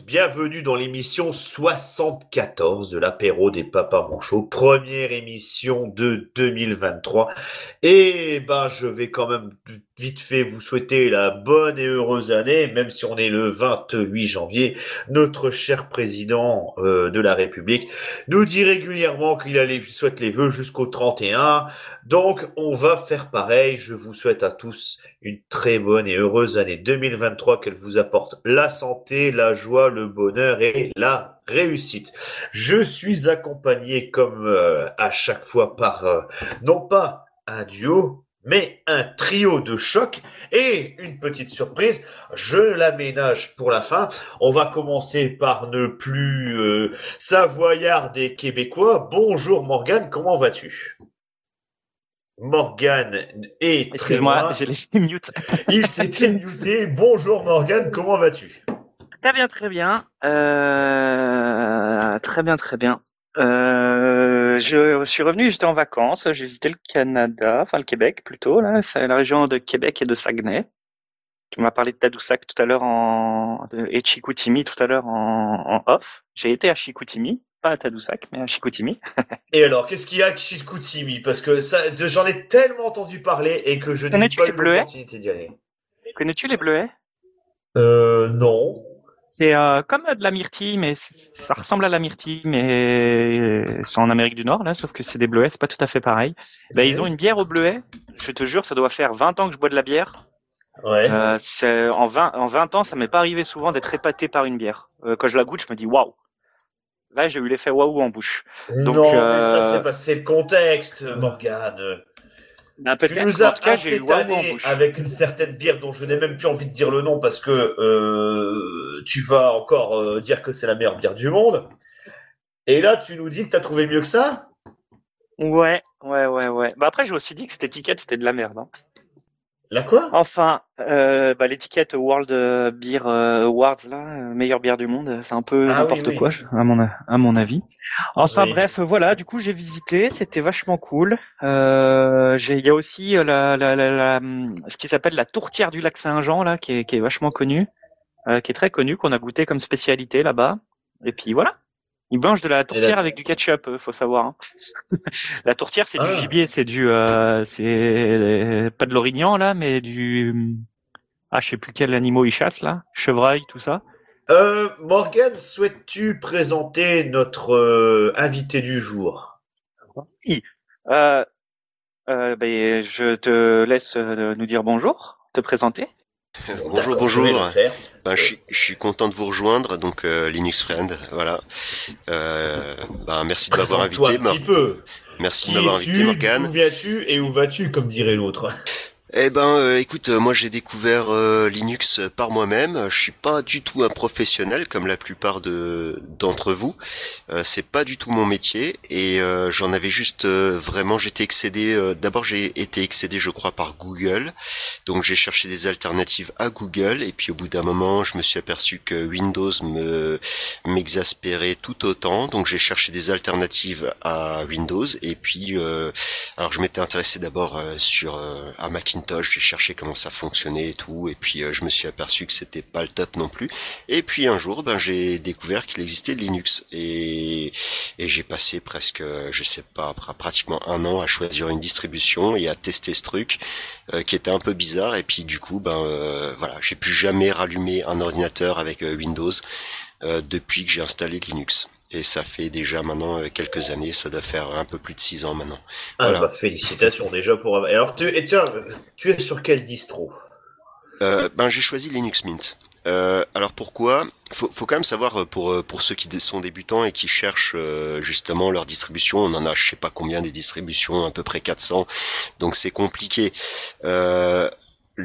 Bienvenue dans l'émission 74 de l'apéro des papas manchots, première émission de 2023. Et ben je vais quand même vite fait vous souhaiter la bonne et heureuse année, même si on est le 28 janvier. Notre cher président euh, de la République nous dit régulièrement qu'il souhaite les vœux jusqu'au 31. Donc on va faire pareil. Je vous souhaite à tous une très bonne et heureuse année 2023, qu'elle vous apporte la santé, la joie, le bonheur et la réussite. Je suis accompagné comme euh, à chaque fois par euh, non pas un duo, mais un trio de choc et une petite surprise, je l'aménage pour la fin. On va commencer par ne plus euh, savoyard des Québécois. Bonjour Morgane, comment vas-tu? Morgane est Excuse-moi, j'ai laissé mute. Il s'était muté. Bonjour Morgane, comment vas-tu? Très bien, très bien. Euh... Très bien, très bien. Euh, je suis revenu, j'étais en vacances, j'ai visité le Canada, enfin le Québec plutôt, là, c'est la région de Québec et de Saguenay. Tu m'as parlé de Tadoussac tout à l'heure en et de Chicoutimi tout à l'heure en, en off. J'ai été à Chicoutimi, pas à Tadoussac, mais à Chicoutimi. et alors, qu'est-ce qu'il y a à Chicoutimi? Parce que ça, j'en ai tellement entendu parler et que je n'ai pas eu l'opportunité d'y aller. Connais-tu les bleuets? Euh, non. C'est euh, comme de la myrtille, mais ça ressemble à la myrtille, mais c'est en Amérique du Nord, là, sauf que c'est des bleuets, c'est pas tout à fait pareil. Ben, ils ont une bière au bleuet. Je te jure, ça doit faire 20 ans que je bois de la bière. Ouais. Euh, c'est, en 20, en 20 ans, ça m'est pas arrivé souvent d'être épaté par une bière. Euh, quand je la goûte, je me dis waouh. Là, j'ai eu l'effet waouh en bouche. Donc, non, mais ça, c'est, pas, c'est le contexte, Morgane. Ben, tu nous as tanné avec une certaine bière dont je n'ai même plus envie de dire le nom parce que euh, tu vas encore euh, dire que c'est la meilleure bière du monde. Et là, tu nous dis que tu as trouvé mieux que ça? Ouais, ouais, ouais, ouais. Bah après, j'ai aussi dit que cette étiquette, c'était de la merde. Hein. La quoi? Enfin, euh, bah, l'étiquette World Beer Awards, là, meilleure bière du monde, c'est un peu Ah n'importe oui, oui. quoi, à mon, à mon avis. Enfin Oui. bref, voilà, du coup j'ai visité, c'était vachement cool. Euh, j'ai- Il y a aussi euh, la, la, la, la- ce qui s'appelle la tourtière du lac Saint-Jean, là, qui est, qui est vachement connue, euh, qui est très connue, qu'on a goûté comme spécialité là-bas. Et puis voilà. Ils mangent de la tourtière avec du ketchup, euh, faut savoir. hein. la tourtière, c'est du Ah. gibier, c'est du, euh, c'est euh, pas de l'orignan là, mais du, ah, je sais plus quel animal ils chassent là, chevreuil, tout ça. euh, Morgane, souhaites-tu présenter notre euh, invité du jour? Euh, euh, ben, je te laisse nous dire bonjour, te présenter. Bonjour, bonjour. Ben, je, suis, je suis content de vous rejoindre, donc euh, Linux Friend, voilà. Euh, ben, merci de m'avoir invité, un petit Mor- peu. merci de m'avoir invité, Morgane. D'où viens-tu et où vas-tu, comme dirait l'autre? Eh ben, euh, écoute, euh, moi j'ai découvert euh, Linux par moi-même. Je suis pas du tout un professionnel comme la plupart de d'entre vous. Euh, c'est pas du tout mon métier et j'en avais juste vraiment. J'étais excédé. D'abord, j'ai été excédé, je crois, par Google. Donc j'ai cherché des alternatives à Google et puis au bout d'un moment, je me suis aperçu que Windows me m'exaspérait tout autant. Donc j'ai cherché des alternatives à Windows et puis alors je m'étais intéressé d'abord sur à Macintosh, j'ai cherché comment ça fonctionnait et tout, et puis euh, je me suis aperçu que c'était pas le top non plus. Et puis un jour, ben j'ai découvert qu'il existait Linux et j'ai passé presque, euh, je sais pas, pr- pratiquement un an à choisir une distribution et à tester ce truc euh, qui était un peu bizarre. Et puis du coup, ben voilà, j'ai plus jamais rallumé un ordinateur avec Windows depuis que j'ai installé Linux. Et ça fait déjà maintenant euh, quelques années, ça doit faire un peu plus de six ans maintenant. Ah Voilà. bah félicitations déjà pour. Alors tu et tiens, tu es sur quel distro? Euh, ben j'ai choisi Linux Mint. Euh, alors pourquoi? Faut, faut quand même savoir pour pour ceux qui sont débutants et qui cherchent euh, justement leur distribution, on en a je sais pas combien des distributions, à peu près 400, donc c'est compliqué. Euh,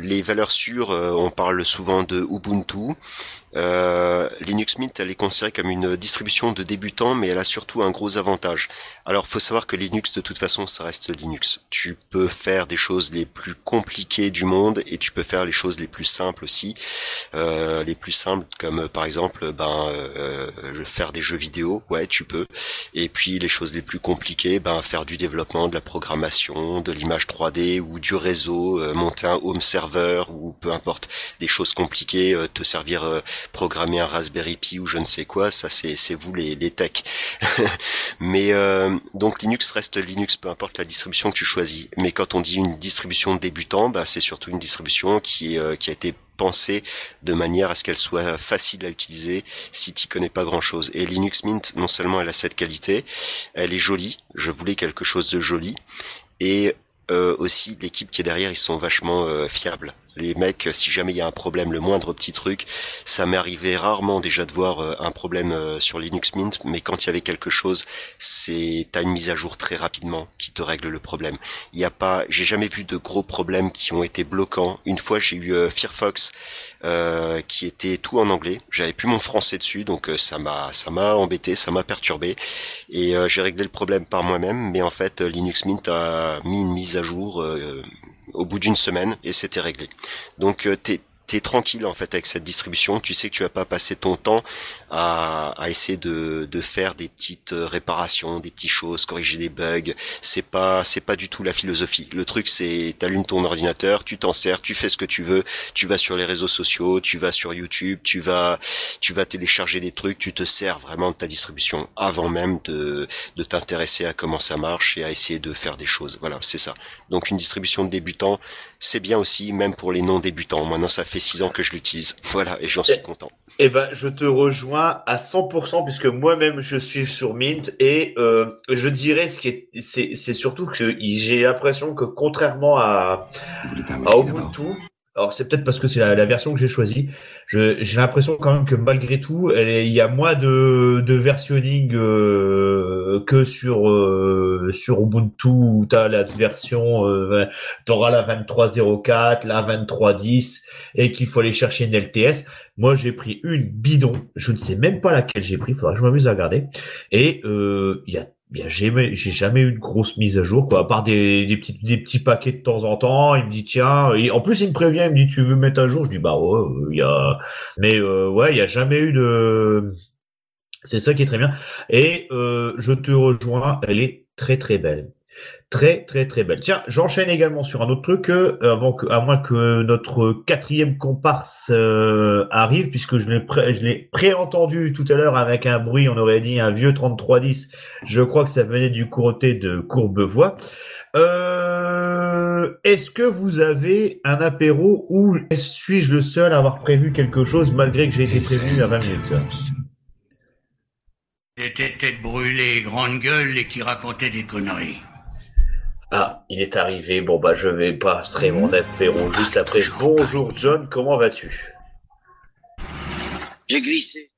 les valeurs sûres, euh, on parle souvent de Ubuntu. Euh, Linux Mint, elle est considérée comme une distribution de débutants, mais elle a surtout un gros avantage. Alors, faut savoir que Linux, de toute façon, ça reste Linux. Tu peux faire des choses les plus compliquées du monde et tu peux faire les choses les plus simples aussi. Euh, les plus simples, comme par exemple, ben, faire des jeux vidéo, ouais, tu peux. Et puis les choses les plus compliquées, ben, faire du développement, de la programmation, de l'image 3D ou du réseau, monter un home server serveur ou peu importe des choses compliquées, euh, te servir programmer un Raspberry Pi ou je ne sais quoi, ça c'est vous les les techs. Mais donc Linux reste Linux, peu importe la distribution que tu choisis. Mais quand on dit une distribution débutant, bah c'est surtout une distribution qui qui a été pensée de manière à ce qu'elle soit facile à utiliser si tu connais pas grand chose. Et Linux Mint, non seulement elle a cette qualité, elle est jolie. Je voulais quelque chose de joli. Et euh, aussi l'équipe qui est derrière, ils sont vachement euh, fiables les mecs, si jamais il y a un problème, le moindre petit truc, ça m'est arrivé rarement déjà de voir euh, un problème euh, sur Linux Mint, mais quand il y avait quelque chose, c'est t'as une mise à jour très rapidement qui te règle le problème. Il y a pas, j'ai jamais vu de gros problèmes qui ont été bloquants. Une fois, j'ai eu euh, Firefox qui était tout en anglais. J'avais plus mon français dessus, donc ça m'a ça m'a embêté, ça m'a perturbé, et j'ai réglé le problème par moi-même. Mais en fait, Linux Mint a mis une mise à jour au bout d'une semaine et c'était réglé. Donc euh, t'es t'es tranquille en fait avec cette distribution. Tu sais que tu vas pas passer ton temps à, à essayer de, de, faire des petites euh, réparations, des petites choses, corriger des bugs. C'est pas c'est pas du tout la philosophie. Le truc c'est t'allumes ton ordinateur, tu t'en sers, tu fais ce que tu veux, tu vas sur les réseaux sociaux, tu vas sur YouTube, tu vas tu vas télécharger des trucs, tu te sers vraiment de ta distribution avant même de de t'intéresser à comment ça marche et à essayer de faire des choses. Voilà, c'est ça. Donc une distribution de débutant, c'est bien aussi, même pour les non débutants. Maintenant, ça fait six ans que je l'utilise. Voilà, et j'en suis content. Eh ben, je te rejoins à 100% puisque moi-même je suis sur Mint et euh, je dirais ce qui est, c'est, c'est surtout que j'ai l'impression que contrairement à, à Ubuntu, alors c'est peut-être parce que c'est la, version que j'ai choisie. j'ai l'impression quand même que malgré tout, il y a moins de, de versionning euh, que sur euh, sur Ubuntu où t'as la version, euh, t'auras la 23.04, la 23.10 et qu'il faut aller chercher une LTS. Moi, j'ai pris une bidon. Je ne sais même pas laquelle j'ai pris. Faudra que je m'amuse à regarder. Et euh, il y a bien j'ai jamais eu une grosse mise à jour quoi à part des, des petits des petits paquets de temps en temps il me dit tiens en plus il me prévient il me dit tu veux mettre à jour? Je dis bah ouais il y a mais euh, ouais il y a jamais eu de c'est ça qui est très bien et euh, je te rejoins elle est très très belle Très très très belle. Tiens, j'enchaîne également sur un autre truc, euh, avant que, à moins que notre quatrième comparse euh, arrive, puisque je l'ai pré je l'ai préentendu tout à l'heure avec un bruit, on aurait dit un vieux 3310. Je crois que ça venait du côté de Courbevoie. Euh, Est-ce que vous avez un apéro ou suis-je le seul à avoir prévu quelque chose malgré que j'ai été prévenu à 20 minutes? C'était tête brûlée, grande gueule et qui racontait des conneries. Ah, il est arrivé. Bon, bah, je vais passer mon apéro juste après. Bonjour, John, comment vas-tu? J'ai glissé.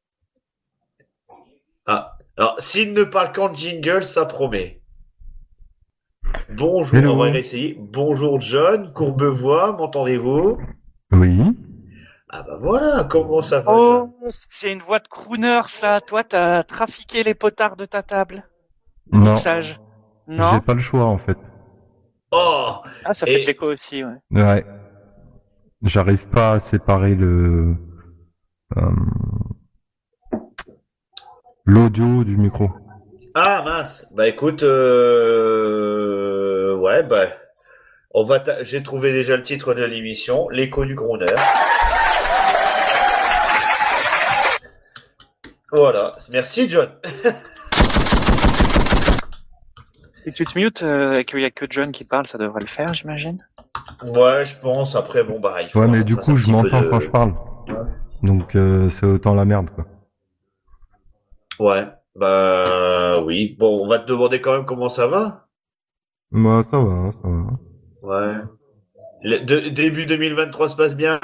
Ah, alors, s'il ne parle qu'en jingle, ça promet. Bonjour, on va essayer. Bonjour, John, Courbevoie, m'entendez-vous? Oui. Ah bah voilà, comment ça va Oh, c'est une voix de crooner, ça. Toi, t'as trafiqué les potards de ta table? Non. Sage. Non. J'ai pas le choix, en fait. Oh Ah, ça fait de l'écho aussi, ouais. Ouais. J'arrive pas à séparer le euh, l'audio du micro. Ah mince. Bah écoute, euh... ouais, bah on va. J'ai trouvé déjà le titre de l'émission, l'écho du gronder. Voilà. Merci John. Si tu te mutes euh, et qu'il y a que John qui parle, ça devrait le faire, j'imagine. Ouais, je pense. Après, bon, bah, il Ouais, mais du coup, je m'entends quand je parle. Donc, euh, c'est autant la merde, quoi. Ouais, bah, oui. Bon, on va te demander quand même comment ça va. Bah, ça va, ça va. Ouais. Le, de, début 2023 se passe bien?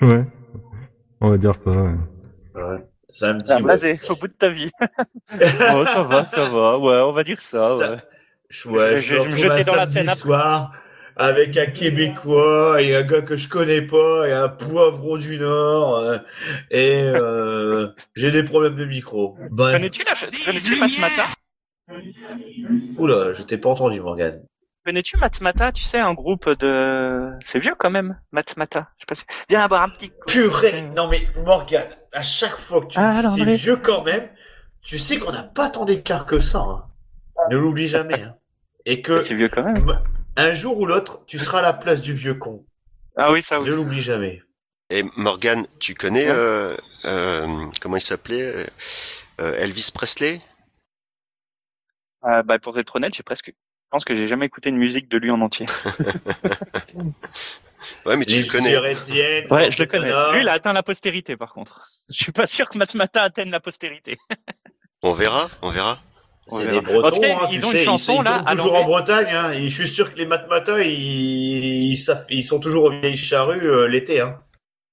Ouais. On va dire ça, ouais. Ouais. C'est un petit. Ah, Vas-y, au bout de ta vie. oh, ça va, ça va. Ouais, on va dire ça. Ça- ouais. Je, ouais, Je- je, je me vais me retrouve jeter un dans la scène après. soir avec un Québécois et un gars que je connais pas et un poivron du Nord euh, et euh, j'ai des problèmes de micro. Bref. Connais-tu la Connais-tu Matmata? Oula, je t'ai pas entendu Morgane. Connais-tu Matmata? Tu sais, un groupe de. C'est vieux quand même, Matmata. Je sais pas si... Viens boire un petit coup. Purée Non mais Morgane, à chaque fois que tu Ah, dis c'est vieux quand même, tu sais qu'on n'a pas tant d'écart que ça. hein. Ne l'oublie jamais. hein. Et que C'est vieux quand même. un jour ou l'autre, tu seras à la place du vieux con. Ah oui, ça Ne oui. l'oublie jamais. Et Morgan, tu connais Ouais. euh, euh, comment il s'appelait euh, Elvis Presley? Euh, bah, pour être honnête, j'ai presque, je pense que j'ai jamais écouté une musique de lui en entier. Ouais, mais tu Les le connais. Ouais, je le connais. Lui, il a atteint la postérité, par contre. Je suis pas sûr que Matmata atteigne la postérité. On verra, on verra. On C'est des Bretons, En tout cas, hein, ils ont sais, une chanson, ils, là, toujours en. Bretagne. Hein, et je suis sûr que les matmatins, ils, ils, savent- ils sont toujours aux vieilles charrues euh, l'été. Hein.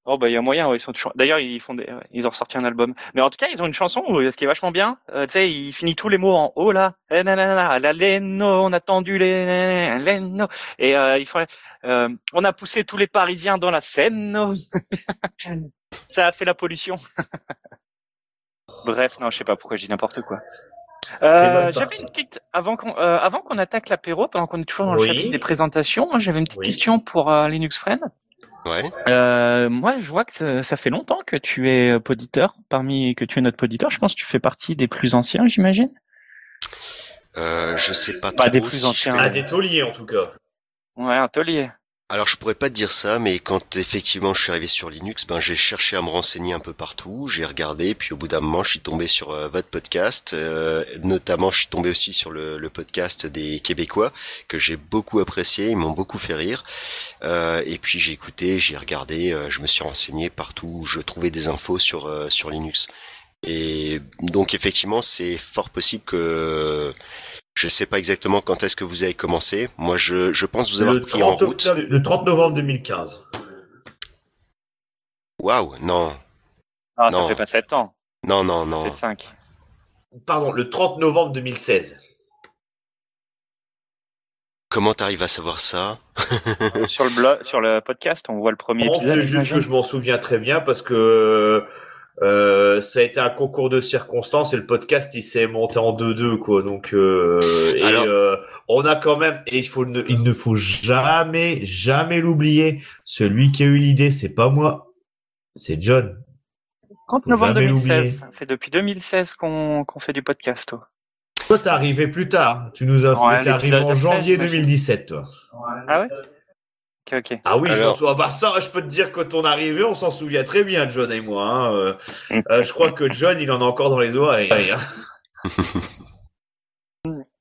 Oh bah il y a moyen, ouais, ils sont toujours. D'ailleurs ils font des, ouais, ils ont ressorti un album. Mais en tout cas ils ont une chanson où, ce qui est vachement bien. Euh, tu sais, il finit tous les mots en haut là. Eh, nanana, la leno, on a tendu les nanana, leno. Et euh, il faut, euh, on a poussé tous les Parisiens dans la Seine. Ça a fait la pollution. Bref, non, je sais pas pourquoi je dis n'importe quoi. Euh, j'avais une petite avant qu'on euh, avant qu'on attaque l'apéro, pendant qu'on est toujours dans le chapitre des présentations, moi j'avais une petite Oui. question pour euh, Linux Friend. Ouais. Euh, moi, je vois que ça, fait longtemps que tu es poditeur, parmi que tu es notre poditeur. Je pense que tu fais partie des plus anciens, j'imagine. Euh, je sais pas Pas trop des plus si anciens. fais- Ah, des tauliers en tout cas. Ouais, un taulier. Alors je pourrais pas te dire ça, mais quand effectivement je suis arrivé sur Linux, ben j'ai cherché à me renseigner un peu partout, j'ai regardé, puis au bout d'un moment je suis tombé sur euh, votre podcast, euh, notamment je suis tombé aussi sur le, podcast des Québécois que j'ai beaucoup apprécié, ils m'ont beaucoup fait rire, Euh, et puis j'ai écouté, j'ai regardé, je me suis renseigné partout, où je trouvais des infos sur sur Linux, et donc effectivement c'est fort possible que je sais pas exactement quand est-ce que vous avez commencé. Moi, je, je pense vous avoir Le pris en 30, route. le 30 novembre 2015. Waouh, non, Ah, Non. ça fait pas 7 ans, non, non, ça non. fait 5. Pardon, le 30 novembre 2016. Comment t'arrives à savoir ça? Sur le blog, sur le podcast, on voit le premier Non, épisode. c'est juste j'imagine. que je m'en souviens très bien parce que euh, ça a été un concours de circonstances et le podcast il s'est monté en 2-2 quoi. Donc euh, et Alors- euh, on a quand même et il faut ne, il ne faut jamais jamais l'oublier. Celui qui a eu l'idée c'est pas moi, c'est John. 30 faut novembre jamais 2016. Ça fait depuis 2016 qu'on qu'on fait du podcast. toi. Toi t'es arrivé plus tard. Tu nous as Ouais, t'es arrivé en janvier j'imagine. 2017 toi. Ah ouais? Ah oui, je Alors-. Bah ça, je peux te dire que ton arrivée, on s'en souvient très bien, John et moi. hein. Euh, euh, je crois que John, il en a encore dans les oreilles. hein.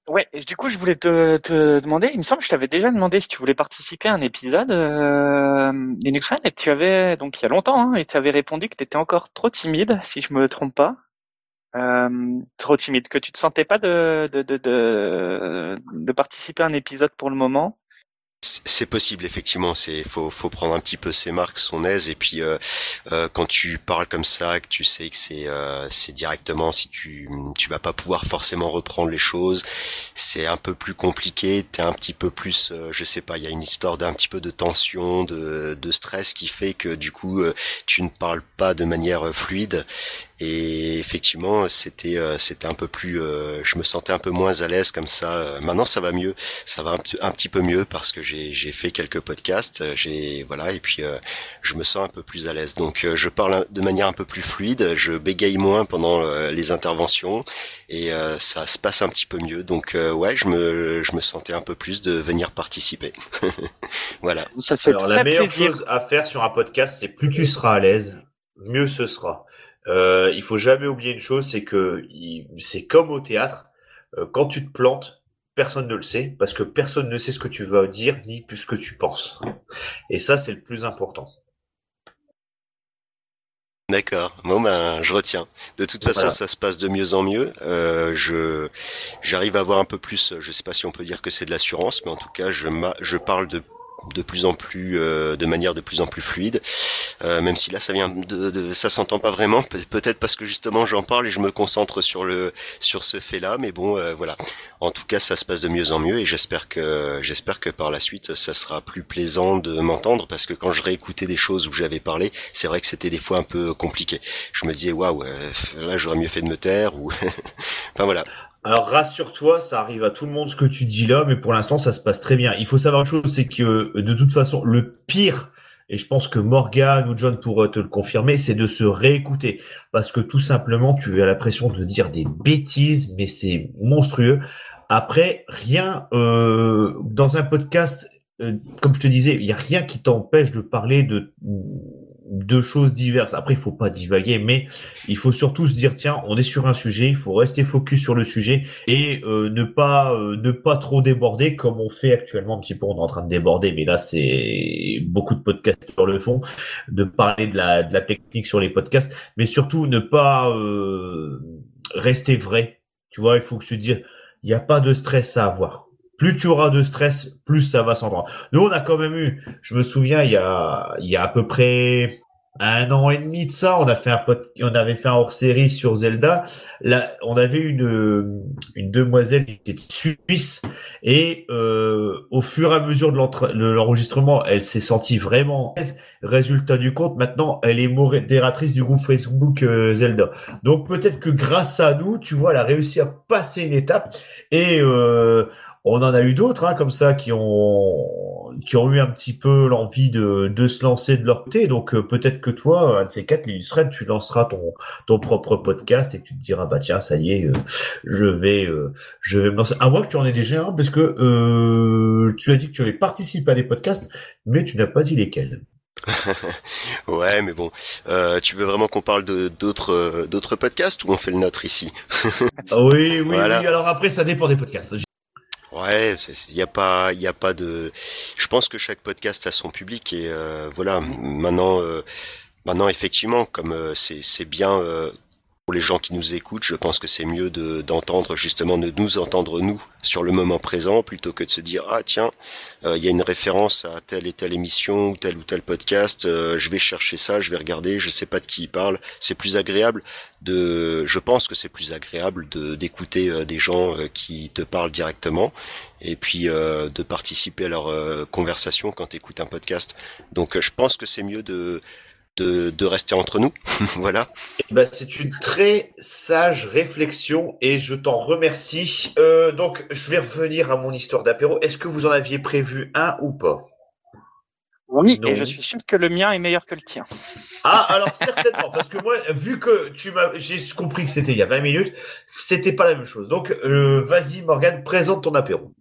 Ouais, et du coup, je voulais te, te demander, il me semble que je t'avais déjà demandé si tu voulais participer à un épisode euh, Linux Fan, et tu avais, donc il y a longtemps, hein, et tu avais répondu que tu étais encore trop timide, si je me trompe pas. Euh, trop timide, que tu te sentais pas de, de, de, de, de participer à un épisode pour le moment. C'est possible effectivement. C'est faut faut prendre un petit peu ses marques, son aise, et puis euh, euh, quand tu parles comme ça, que tu sais que c'est euh, directement si tu tu vas pas pouvoir forcément reprendre les choses, c'est un peu plus compliqué. T'es un petit peu plus, euh, je sais pas, il y a une histoire d'un petit peu de tension, de stress qui fait que du coup euh, tu ne parles pas de manière fluide. Et effectivement, c'était euh, c'était un peu plus, euh, je me sentais un peu moins à l'aise comme ça. Euh, Maintenant, ça va mieux, ça va un, petit- un petit peu mieux parce que j'ai j'ai fait quelques podcasts, j'ai voilà, et puis euh, je me sens un peu plus à l'aise. Donc, euh, je parle de manière un peu plus fluide, je bégaye moins pendant euh, les interventions et euh, ça se passe un petit peu mieux. Donc, euh, ouais, je me je me sentais un peu plus de venir participer. voilà. Ça fait Alors, très la meilleure plaisir. chose à faire sur un podcast, c'est plus tu seras à l'aise, mieux ce sera. Euh, il faut jamais oublier une chose, c'est que c'est comme au théâtre. euh, quand tu te plantes, personne ne le sait parce que personne ne sait ce que tu vas dire ni plus ce que tu penses. Et ça, c'est le plus important. D'accord. Bon ben, je retiens. De toute façon, Voilà. ça se passe de mieux en mieux. Euh, je j'arrive à avoir un peu plus. Je sais pas si on peut dire que c'est de l'assurance, mais en tout cas, je je parle de de plus en plus euh, de manière de plus en plus fluide. Euh, même si là ça vient de, de ça s'entend pas vraiment. Pe- peut-être parce que justement j'en parle et je me concentre sur le sur ce fait là mais bon euh, voilà. En tout cas ça se passe de mieux en mieux et j'espère que j'espère que par la suite ça sera plus plaisant de m'entendre parce que quand je réécoutais des choses où j'avais parlé c'est vrai que c'était des fois un peu compliqué. Je me disais waouh euh, là j'aurais mieux fait de me taire ou enfin voilà Alors rassure-toi, ça arrive à tout le monde ce que tu dis là, mais pour l'instant ça se passe très bien. Il faut savoir une chose, c'est que de toute façon, le pire, et je pense que Morgan ou John pourraient te le confirmer, c'est de se réécouter. Parce que tout simplement, tu as l'impression de dire des bêtises, mais c'est monstrueux. Après, rien euh, dans un podcast, euh, comme je te disais, il n'y a rien qui t'empêche de parler de deux choses diverses. Après, il faut pas divaguer, mais il faut surtout se dire tiens, on est sur un sujet, il faut rester focus sur le sujet et euh, ne pas euh, ne pas trop déborder comme on fait actuellement un petit peu. On est en train de déborder, mais là c'est beaucoup de podcasts sur le fond, de parler de la de la technique sur les podcasts, mais surtout ne pas euh, rester vrai. Tu vois, il faut que tu te dises il n'y a pas de stress à avoir plus tu auras de stress, plus ça va s'entendre. Nous, on a quand même eu, je me souviens, il y a, il y a à peu près un an et demi de ça, on avait fait un hors série sur Zelda. Là, on avait une une demoiselle qui était suisse et euh, au fur et à mesure de l'enregistrement, elle s'est sentie vraiment. Résultat du compte, maintenant, elle est modératrice du groupe Facebook euh, Zelda. Donc peut-être que grâce à nous, tu vois, elle a réussi à passer une étape et euh, on en a eu d'autres hein, comme ça qui ont qui ont eu un petit peu l'envie de, de se lancer de leur côté. Donc euh, peut-être que toi, un de ces quatre, l'illustrate, tu lanceras ton ton propre podcast et tu te diras bah tiens ça y est, euh, je vais euh, je vais me lancer. À moins que tu en aies déjà un parce que tu as dit que tu avais participé à des podcasts, mais tu n'as pas dit lesquels. ouais, mais bon, tu veux vraiment qu'on parle de d'autres d'autres podcasts ou on fait le nôtre ici? Oui, oui, oui. Alors après, ça dépend des podcasts. Ouais, il n'y a pas, il y a pas de. Je pense que chaque podcast a son public et euh, voilà. Maintenant, euh, maintenant effectivement, comme euh, c'est c'est bien pour les gens qui nous écoutent, je pense que c'est mieux de d'entendre justement de nous entendre nous sur le moment présent plutôt que de se dire ah tiens euh, il y a une référence à telle et telle émission ou tel ou tel podcast, euh, je vais chercher ça, je vais regarder, je sais pas de qui il parle. C'est plus agréable de, je pense que c'est plus agréable de d'écouter euh, des gens qui te parlent directement et puis de participer à leur conversation quand tu écoutes un podcast. Donc je pense que c'est mieux de de, rester entre nous. voilà. Ben, c'est une très sage réflexion et je t'en remercie. Euh, donc, je vais revenir à mon histoire d'apéro. Est-ce que vous en aviez prévu un ou pas? Oui, et je suis sûr que le mien est meilleur que le tien. Ah, alors certainement, parce que moi, vu que tu m'as, j'ai compris que c'était il y a 20 minutes, c'était pas la même chose. Donc, euh, vas-y, Morgane, présente ton apéro.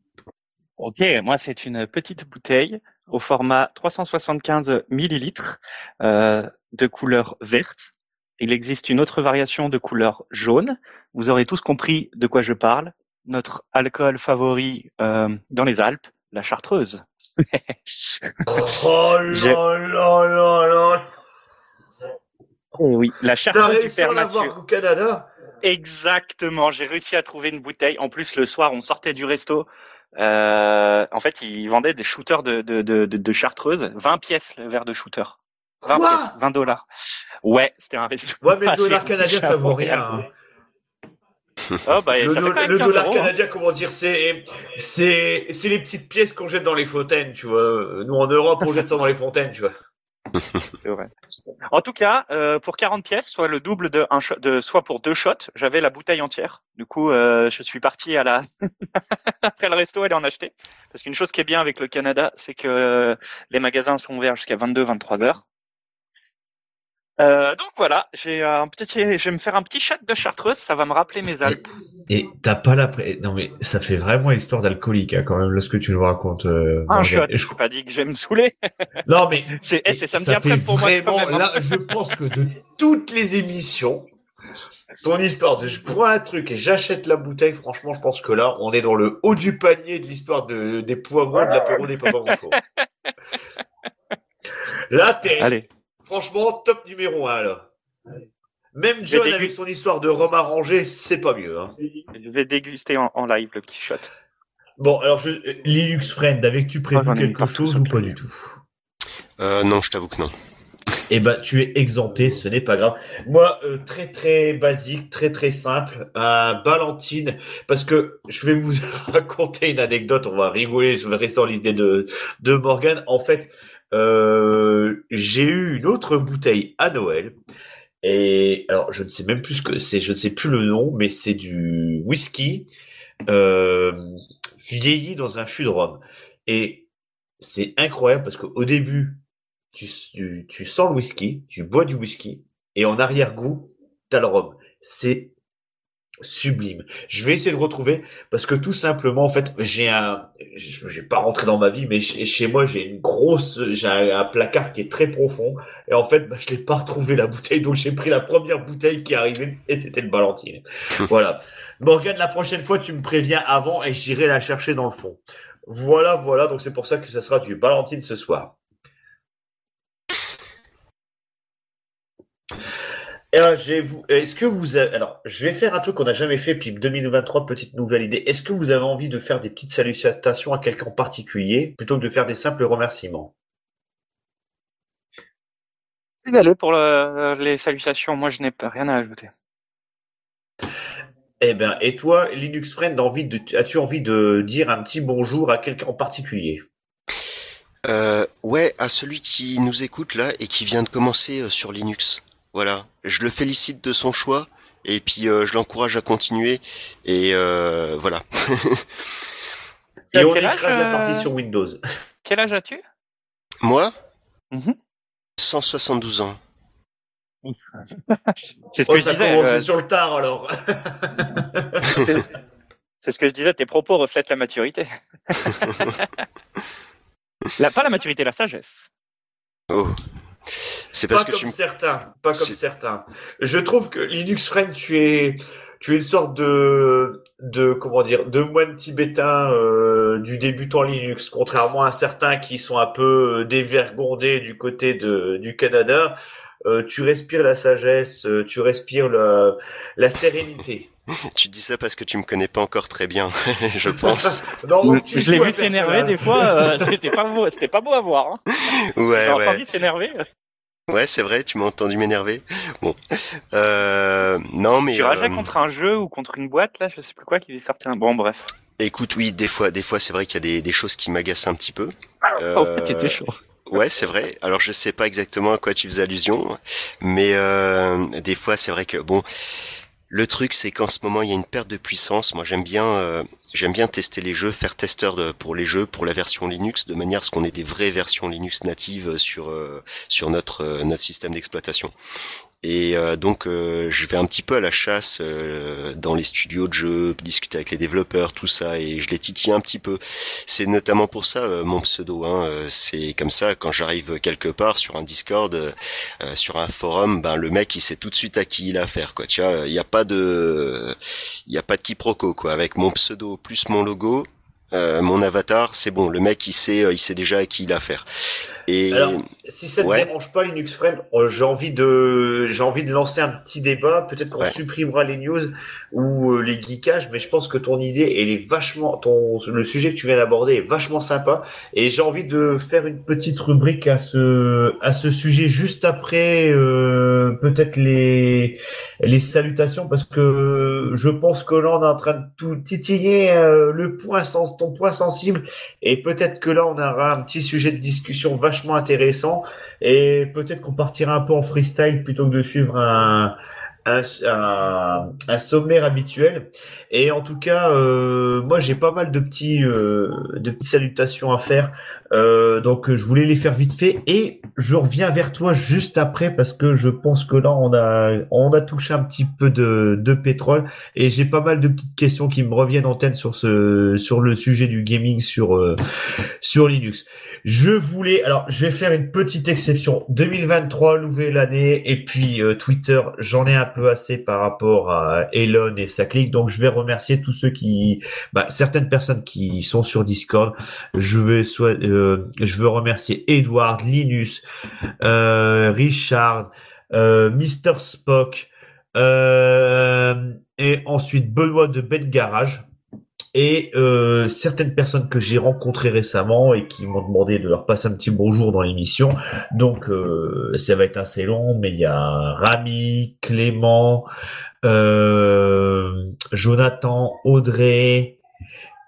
Ok, moi c'est une petite bouteille au format 375 millilitres euh, de couleur verte. Il existe une autre variation de couleur jaune. Vous aurez tous compris de quoi je parle. Notre alcool favori euh, dans les Alpes, la chartreuse. oh là là là là eh oui, la chartreuse du Père Mathieu. au Canada? Exactement, j'ai réussi à trouver une bouteille. En plus, le soir, on sortait du resto. Euh, en fait, ils vendaient des shooters de, de, de, de, chartreuse, 20 pièces le verre de shooter. 20 pièces, 20 dollars. Ouais, c'était un resto. Ouais, mais le dollar canadien, ça vaut rien. Hein. Oh, bah, le, ça fait le dollar canadien, comment dire, c'est c'est c'est les petites pièces qu'on jette dans les fontaines, tu vois. Nous en Europe, on jette ça dans les fontaines, tu vois. En tout cas, euh, pour 40 pièces, soit le double de, un soit pour deux shots, j'avais la bouteille entière. Du coup, euh, je suis parti à la après le resto aller en acheter. Parce qu'une chose qui est bien avec le Canada, c'est que euh, les magasins sont ouverts jusqu'à 22-23 heures. Euh, donc voilà, j'ai un petit, je vais me faire un petit shot de chartreuse, ça va me rappeler mes Alpes. Et t'as pas la, non mais ça fait vraiment l'histoire d'alcoolique hein, quand même lorsque tu nous racontes. Euh, un shot, je n'ai pas dit que je vais me saouler. non mais c'est, eh, c'est samedi après pour moi. Vraiment, hein. là, je pense que de toutes les émissions, ton histoire de je prends un truc et j'achète la bouteille, franchement, je pense que là, on est dans le haut du panier de l'histoire de, des poivrons de l'apéro des papas Là, t'es. Franchement, top numéro 1 là. Même John avec son histoire de rhum arrangé, c'est pas mieux. Hein. Je vais déguster en, live le petit shot. Bon, alors je... Linux Friend, avais-tu prévu ah, quelque chose ou pas du tout? Euh, Non, je t'avoue que non. Eh ben, tu es exempté, ce n'est pas grave. Moi, euh, très très basique, très très simple, un Ballantine, parce que je vais vous raconter une anecdote, on va rigoler, je vais rester dans l'idée de, de Morgan. En fait, euh, j'ai eu une autre bouteille à Noël. Et alors, je ne sais même plus ce que c'est, je ne sais plus le nom, mais c'est du whisky euh, vieilli dans un fût de rhum. Et c'est incroyable parce qu'au début, tu, tu, sens le whisky, tu bois du whisky, et en arrière-goût, t'as le rhum. C'est sublime. Je vais essayer de retrouver parce que tout simplement, en fait, j'ai un, je vais pas rentrer dans ma vie, mais chez, moi, j'ai une grosse, j'ai un, placard qui est très profond et en fait, bah, je l'ai pas retrouvé la bouteille, donc j'ai pris la première bouteille qui est arrivée et c'était le Ballantine. voilà. Morgan, la prochaine fois, tu me préviens avant et j'irai la chercher dans le fond. Voilà, voilà. Donc c'est pour ça que ça sera du Ballantine ce soir. Est-ce que vous avez... Alors, je vais faire un truc qu'on n'a jamais fait, puis 2023, petite nouvelle idée. Est-ce que vous avez envie de faire des petites salutations à quelqu'un en particulier, plutôt que de faire des simples remerciements? Allez, pour les salutations, moi je n'ai rien à ajouter. Eh bien, et toi, Linux Friend, as-tu envie de dire un petit bonjour à quelqu'un en particulier? Euh, Ouais, à celui qui nous écoute là et qui vient de commencer euh, sur Linux. Voilà, je le félicite de son choix et puis euh, je l'encourage à continuer et euh, voilà. et on écrase la euh, partie sur Windows. Quel âge as-tu? Moi? 172 mhm. ans. C'est ce que oh, je disais. sur le tard alors. C'est ce que je disais, tes propos reflètent la maturité. la, pas la maturité, la sagesse. Oh. C'est parce pas que comme certains, pas comme certains. Je trouve que Linux Friend, tu es, tu es une sorte de, de comment dire, de moine tibétain euh, du débutant Linux, contrairement à certains qui sont un peu dévergondés du côté de, du Canada. Euh, tu respires la sagesse, euh, tu respires la, la sérénité. Tu dis ça parce que tu me connais pas encore très bien, je pense. non, je l'ai vu s'énerver des fois, euh, c'était pas beau, c'était pas beau à voir. Hein. Ouais, J'ai ouais. entendu s'énerver. Ouais, c'est vrai, tu m'as entendu m'énerver. Bon, euh, non mais. Tu rageais euh, contre un jeu ou contre une boîte là, je sais plus quoi, qui est sorti un. Bon, bref. Écoute, oui, des fois, des fois, c'est vrai qu'il y a des, des choses qui m'agacent un petit peu. Euh... oh, t'étais chaud. Ouais, c'est vrai. Alors je sais pas exactement à quoi tu fais allusion, mais euh, des fois c'est vrai que bon, le truc, c'est qu'en ce moment, il y a une perte de puissance. Moi, j'aime bien, euh, j'aime bien tester les jeux, faire testeur pour les jeux, pour la version Linux, de manière à ce qu'on ait des vraies versions Linux natives sur euh, sur notre euh, notre système d'exploitation. Et euh, donc euh, je vais un petit peu à la chasse euh, dans les studios de jeux, discuter avec les développeurs, tout ça, et je les titille un petit peu. C'est notamment pour ça mon pseudo. Hein, c'est comme ça quand j'arrive quelque part sur un Discord, sur un forum, ben le mec il sait tout de suite à qui il a affaire. Quoi, tu vois, il n'y a pas de, il y a pas de quiproquo quoi. Avec mon pseudo plus mon logo, euh, mon avatar, c'est bon, le mec il sait, il sait déjà à qui il a affaire. Et Alors, si ça ne dérange pas Linux Friend, euh, j'ai envie de, j'ai envie de lancer un petit débat. Peut-être qu'on supprimera les news ou euh, les geekages, mais je pense que ton idée, elle est vachement, ton, le sujet que tu viens d'aborder est vachement sympa. Et j'ai envie de faire une petite rubrique à ce, à ce sujet juste après, euh, peut-être les, les salutations, parce que je pense que là on est en train de tout titiller le point sens, point sensible, et peut-être que là on aura un petit sujet de discussion vachement intéressant. Et peut-être qu'on partira un peu en freestyle plutôt que de suivre un, un, sommaire habituel. Et en tout cas, euh, moi j'ai pas mal de petits euh, de petites salutations à faire. Euh, donc je voulais les faire vite fait et je reviens vers toi juste après parce que je pense que là on a on a touché un petit peu de, de pétrole et j'ai pas mal de petites questions qui me reviennent en tête sur ce sur le sujet du gaming sur sur Linux. Je voulais, alors je vais faire une petite exception. 2023, nouvelle année, et puis euh, Twitter, j'en ai un peu assez par rapport à Elon et sa clique, donc je vais remercier tous ceux qui, bah, certaines personnes qui sont sur Discord. Je vais soit, euh, je veux remercier Edward, Linus, euh, Richard, Mr Spock, et ensuite Benoît de Bête Garage et euh, certaines personnes que j'ai rencontrées récemment et qui m'ont demandé de leur passer un petit bonjour dans l'émission. Donc euh, ça va être assez long, mais il y a Rami, Clément, euh, Jonathan, Audrey,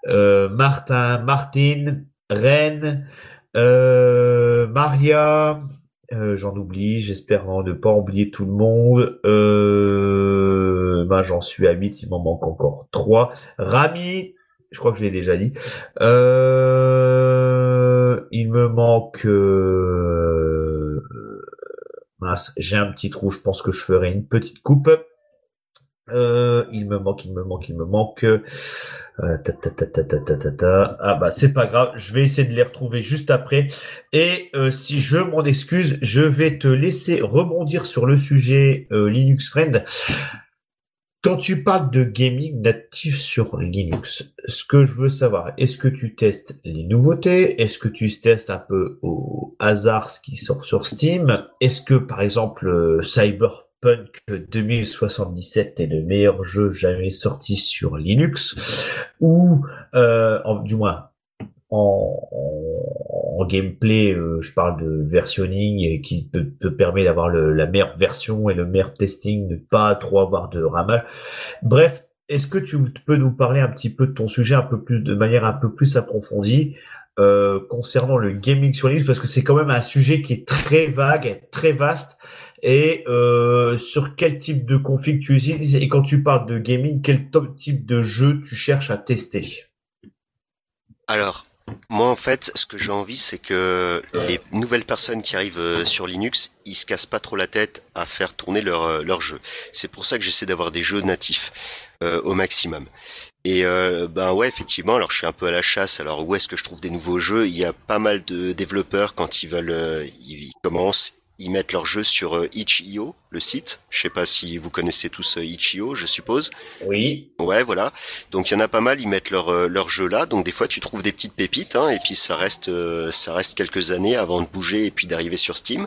Martin, Martine, Rennes, Maria, j'en oublie, j'espère ne pas oublier tout le monde demain j'en suis à 8, il m'en manque encore 3. Rami, je crois que je l'ai déjà dit. Euh, il me manque... Euh, mince, j'ai un petit trou, je pense que je ferai une petite coupe. Euh, il me manque, il me manque, il me manque. Euh, ta, ta, ta, ah bah c'est pas grave, je vais essayer de les retrouver juste après. Et euh, si je m'en excuse, je vais te laisser rebondir sur le sujet euh, Linux Friend. Quand tu parles de gaming natif sur Linux, ce que je veux savoir, est-ce que tu testes les nouveautés? Est-ce que tu testes un peu au hasard ce qui sort sur Steam? Est-ce que par exemple euh, Cyberpunk 2077 est le meilleur jeu jamais sorti sur Linux? Ou euh, du moins en, gameplay, euh, je parle de versionning qui te, permet d'avoir la meilleure version et le meilleur testing, de pas trop avoir de ramage. Bref, est-ce que tu peux nous parler un petit peu de ton sujet un peu plus de manière un peu plus approfondie euh, concernant le gaming sur Linux? Parce que c'est quand même un sujet qui est très vague, très vaste. Et euh, sur quel type de config tu utilises? Et quand tu parles de gaming, quel type de jeu tu cherches à tester? Alors, moi en fait, ce que j'ai envie, c'est que les nouvelles personnes qui arrivent euh, sur Linux, ils se cassent pas trop la tête à faire tourner leur, euh, jeu. C'est pour ça que j'essaie d'avoir des jeux natifs euh, au maximum. Et euh, ben ouais, effectivement, alors je suis un peu à la chasse. Alors où est-ce que je trouve des nouveaux jeux? Il y a pas mal de développeurs quand ils veulent, euh, ils commencent, ils mettent leurs jeux sur euh, itch.io, le site. Je sais pas si vous connaissez tous euh, itch.io, je suppose. Oui. Ouais, voilà. Donc il y en a pas mal, ils mettent leur euh, leur jeu là. Donc des fois tu trouves des petites pépites, hein, et puis ça reste euh, ça reste quelques années avant de bouger et puis d'arriver sur Steam.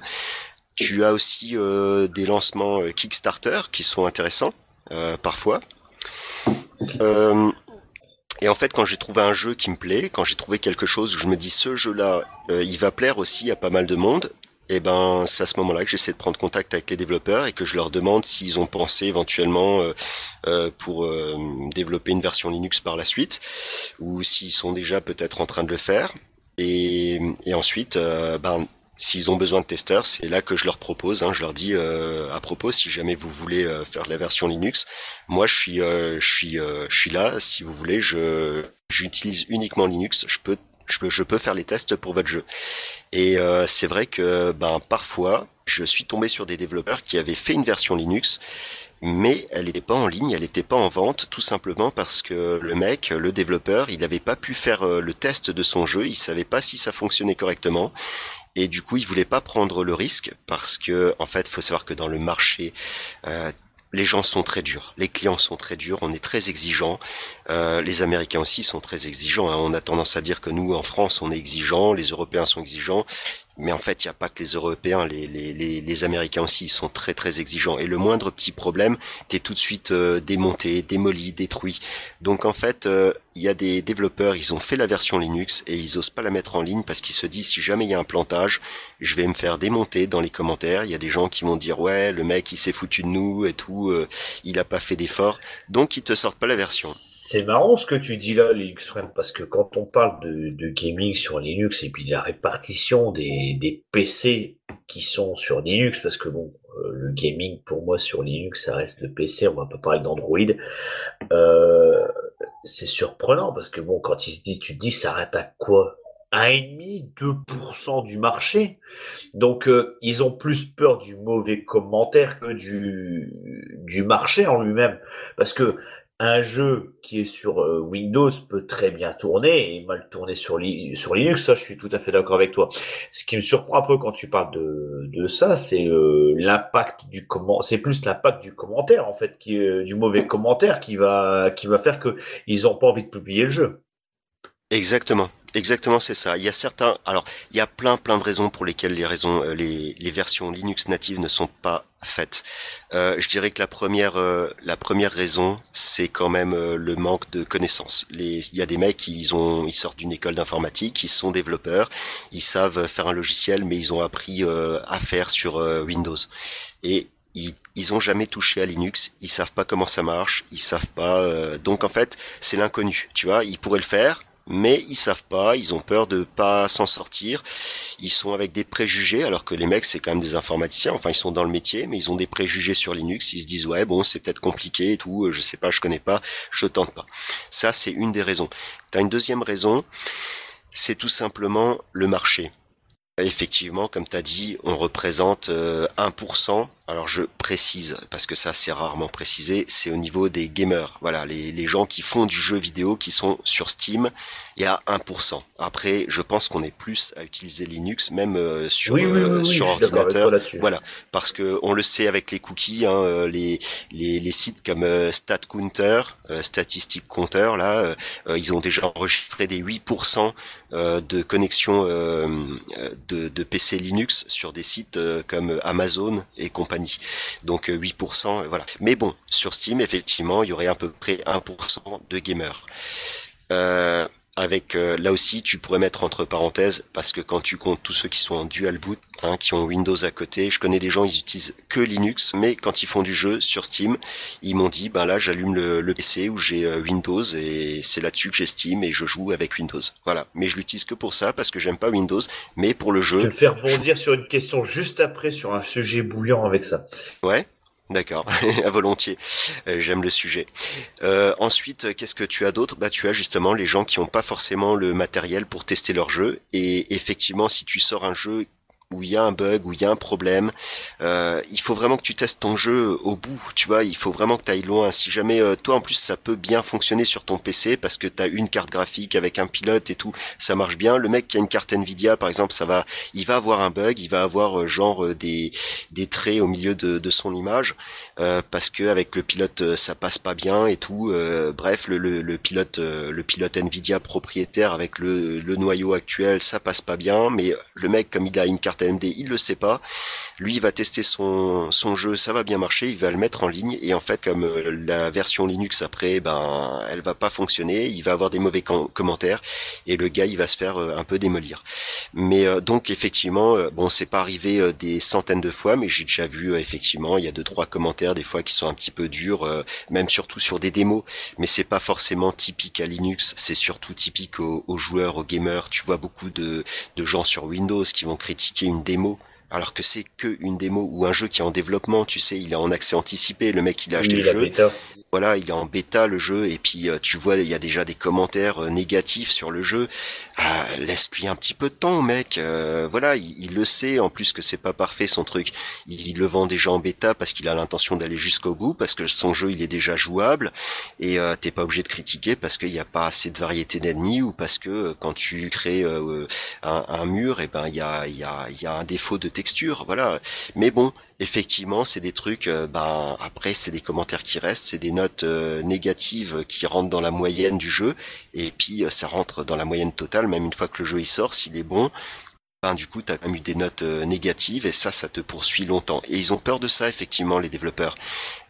Tu as aussi euh, des lancements euh, Kickstarter qui sont intéressants euh, parfois. Euh, et en fait, quand j'ai trouvé un jeu qui me plaît, quand j'ai trouvé quelque chose où je me dis ce jeu-là, il va plaire aussi à pas mal de monde, et ben c'est à ce moment-là que j'essaie de prendre contact avec les développeurs et que je leur demande s'ils ont pensé éventuellement euh, euh, pour euh, développer une version Linux par la suite, ou s'ils sont déjà peut-être en train de le faire. Et, et ensuite, euh, ben S'ils ont besoin de testeurs, c'est là que je leur propose. Hein, je leur dis euh, à propos, si jamais vous voulez euh, faire la version Linux, moi je suis, je suis, je suis là. Si vous voulez, je, j'utilise uniquement Linux. Je peux, je peux, je peux faire les tests pour votre jeu. Et euh, c'est vrai que, ben parfois, je suis tombé sur des développeurs qui avaient fait une version Linux, mais elle n'était pas en ligne, elle n'était pas en vente, tout simplement parce que le mec, le développeur, il n'avait pas pu faire euh, le test de son jeu, il savait pas si ça fonctionnait correctement. Et du coup, il voulait pas prendre le risque parce que, en fait, faut savoir que dans le marché, euh, les gens sont très durs, les clients sont très durs, on est très exigeants. Euh, les Américains aussi sont très exigeants. hein. On a tendance à dire que nous, en France, on est exigeants, les Européens sont exigeants. Mais en fait, il n'y a pas que les Européens, les, Américains aussi, ils sont très très exigeants. Et le moindre petit problème, t'es tout de suite euh, démonté, démoli, détruit. Donc en fait, euh, il y a des développeurs, ils ont fait la version Linux et ils osent pas la mettre en ligne parce qu'ils se disent si jamais il y a un plantage, je vais me faire démonter dans les commentaires. Il y a des gens qui vont dire ouais, le mec il s'est foutu de nous et tout, euh, il a pas fait d'effort, donc ils te sortent pas la version. C'est marrant ce que tu dis là, Linux Friend, parce que quand on parle de, gaming sur Linux et puis de la répartition des, des PC qui sont sur Linux, parce que bon, euh, le gaming pour moi sur Linux, ça reste le PC, on va pas parler d'Android. Euh, c'est surprenant parce que bon, quand il se tu dis, ça à quoi? 1,5, 2% du marché. Donc euh, ils ont plus peur du mauvais commentaire que du, du marché en lui-même. Parce que un jeu qui est sur euh, Windows peut très bien tourner et mal tourner sur, Li- sur Linux, ça je suis tout à fait d'accord avec toi. Ce qui me surprend un peu quand tu parles de, ça, c'est euh, l'impact du comment, c'est plus l'impact du commentaire en fait, est, du mauvais commentaire qui va faire que ils ont pas envie de publier le jeu. Exactement, exactement, c'est ça. Il y a certains, alors il y a plein plein de raisons pour lesquelles les raisons, euh, les versions Linux natives ne sont pas faites. Euh, je dirais que la première, euh, la première raison, c'est quand même euh, le manque de connaissances. Il y a des mecs, ils ont, ils sortent d'une école d'informatique, ils sont développeurs, ils savent faire un logiciel, mais ils ont appris euh, à faire sur euh, Windows. Et ils, ils ont jamais touché à Linux, ils savent pas comment ça marche, ils savent pas. euh, donc en fait, c'est l'inconnu. Tu vois, ils pourraient le faire, mais ils savent pas, ils ont peur de pas s'en sortir. Ils sont avec des préjugés, alors que les mecs c'est quand même des informaticiens. Enfin, ils sont dans le métier, mais ils ont des préjugés sur Linux. Ils se disent ouais bon c'est peut-être compliqué et tout. euh, Je sais pas, je connais pas, je tente pas. Ça c'est une des raisons. T'as une deuxième raison, c'est tout simplement le marché. Effectivement, comme tu as dit, on représente euh, 1% alors je précise, parce que ça c'est rarement précisé, c'est au niveau des gamers. Voilà, les, les gens qui font du jeu vidéo, qui sont sur Steam, il y a 1%. Après, je pense qu'on est plus à utiliser Linux, même euh, sur, Oui, oui, oui, euh, oui, sur ordinateur. Voilà, parce que on le sait avec les cookies, hein, euh, les, les, les sites comme euh, StatCounter, euh, Statistic Counter, là, euh, ils ont déjà enregistré des 8% euh, de connexion de, de PC Linux sur des sites comme Amazon et compagnie. Donc euh, 8%, euh, voilà. Mais bon, sur Steam, effectivement, il y aurait à peu près 1% de gamers. Euh, avec euh, là aussi, tu pourrais mettre entre parenthèses parce que quand tu comptes tous ceux qui sont en dual boot, hein, qui ont Windows à côté, je connais des gens ils utilisent que Linux, mais quand ils font du jeu sur Steam, ils m'ont dit ben là j'allume le, le PC où j'ai euh, Windows et c'est là-dessus que j'ai Steam et je joue avec Windows. Voilà, mais je l'utilise que pour ça parce que j'aime pas Windows, mais pour le Je vais jeu, te faire rebondir sur une question juste après sur un sujet bouillant avec ça. ouais. D'accord, à volontiers. Euh, J'aime le sujet. Euh, ensuite, qu'est-ce que tu as d'autre? Bah, tu as justement les gens qui n'ont pas forcément le matériel pour tester leur jeu. Et effectivement, si tu sors un jeu où il y a un bug, où il y a un problème, euh, il faut vraiment que tu testes ton jeu au bout. Tu vois, il faut vraiment que tu ailles loin. Si jamais euh, toi, en plus, ça peut bien fonctionner sur ton PC parce que tu as une carte graphique avec un pilote et tout, ça marche bien. Le mec qui a une carte Nvidia, par exemple, ça va, il va avoir un bug, il va avoir euh, genre euh, des des traits au milieu de, de son image euh, parce que avec le pilote euh, ça passe pas bien et tout. Bref, le, le, le pilote le pilote Nvidia propriétaire avec le, le noyau actuel ça passe pas bien, mais le mec comme il a une carte AMD il le sait pas. Lui il va tester son son jeu, ça va bien marcher, il va le mettre en ligne et en fait comme euh, la version Linux après ben elle va pas fonctionner, il va avoir des mauvais com- commentaires et le gars il va se faire euh, un peu démolir. Mais euh, donc effectivement, euh, bon, c'est pas arrivé des centaines de fois, mais j'ai déjà vu effectivement, il y a deux trois commentaires des fois qui sont un petit peu durs, même surtout sur des démos. Mais c'est pas forcément typique à Linux, c'est surtout typique aux, aux joueurs, aux gamers. Tu vois beaucoup de, de gens sur Windows qui vont critiquer une démo. Alors que c'est que une démo ou un jeu qui est en développement, tu sais, il est en accès anticipé, le mec il a acheté Oui, le jeu, bêta. voilà, il est en bêta le jeu et puis euh, tu vois il y a déjà des commentaires euh, négatifs sur le jeu. Ah, laisse-lui un petit peu de temps, mec. Euh, voilà, il, le sait en plus que c'est pas parfait son truc. Il, il le vend déjà en bêta parce qu'il a l'intention d'aller jusqu'au bout parce que son jeu il est déjà jouable et euh, t'es pas obligé de critiquer parce qu'il n'y a pas assez de variété d'ennemis ou parce que euh, quand tu crées euh, un, mur et ben il y a un défaut de texture. Voilà. Mais bon, effectivement, c'est des trucs, ben après c'est des commentaires qui restent, c'est des notes négatives qui rentrent dans la moyenne du jeu, et puis ça rentre dans la moyenne totale, même une fois que le jeu il sort, s'il est bon, ben du coup t'as quand même eu des notes euh, négatives et ça, ça te poursuit longtemps. Et ils ont peur de ça effectivement les développeurs.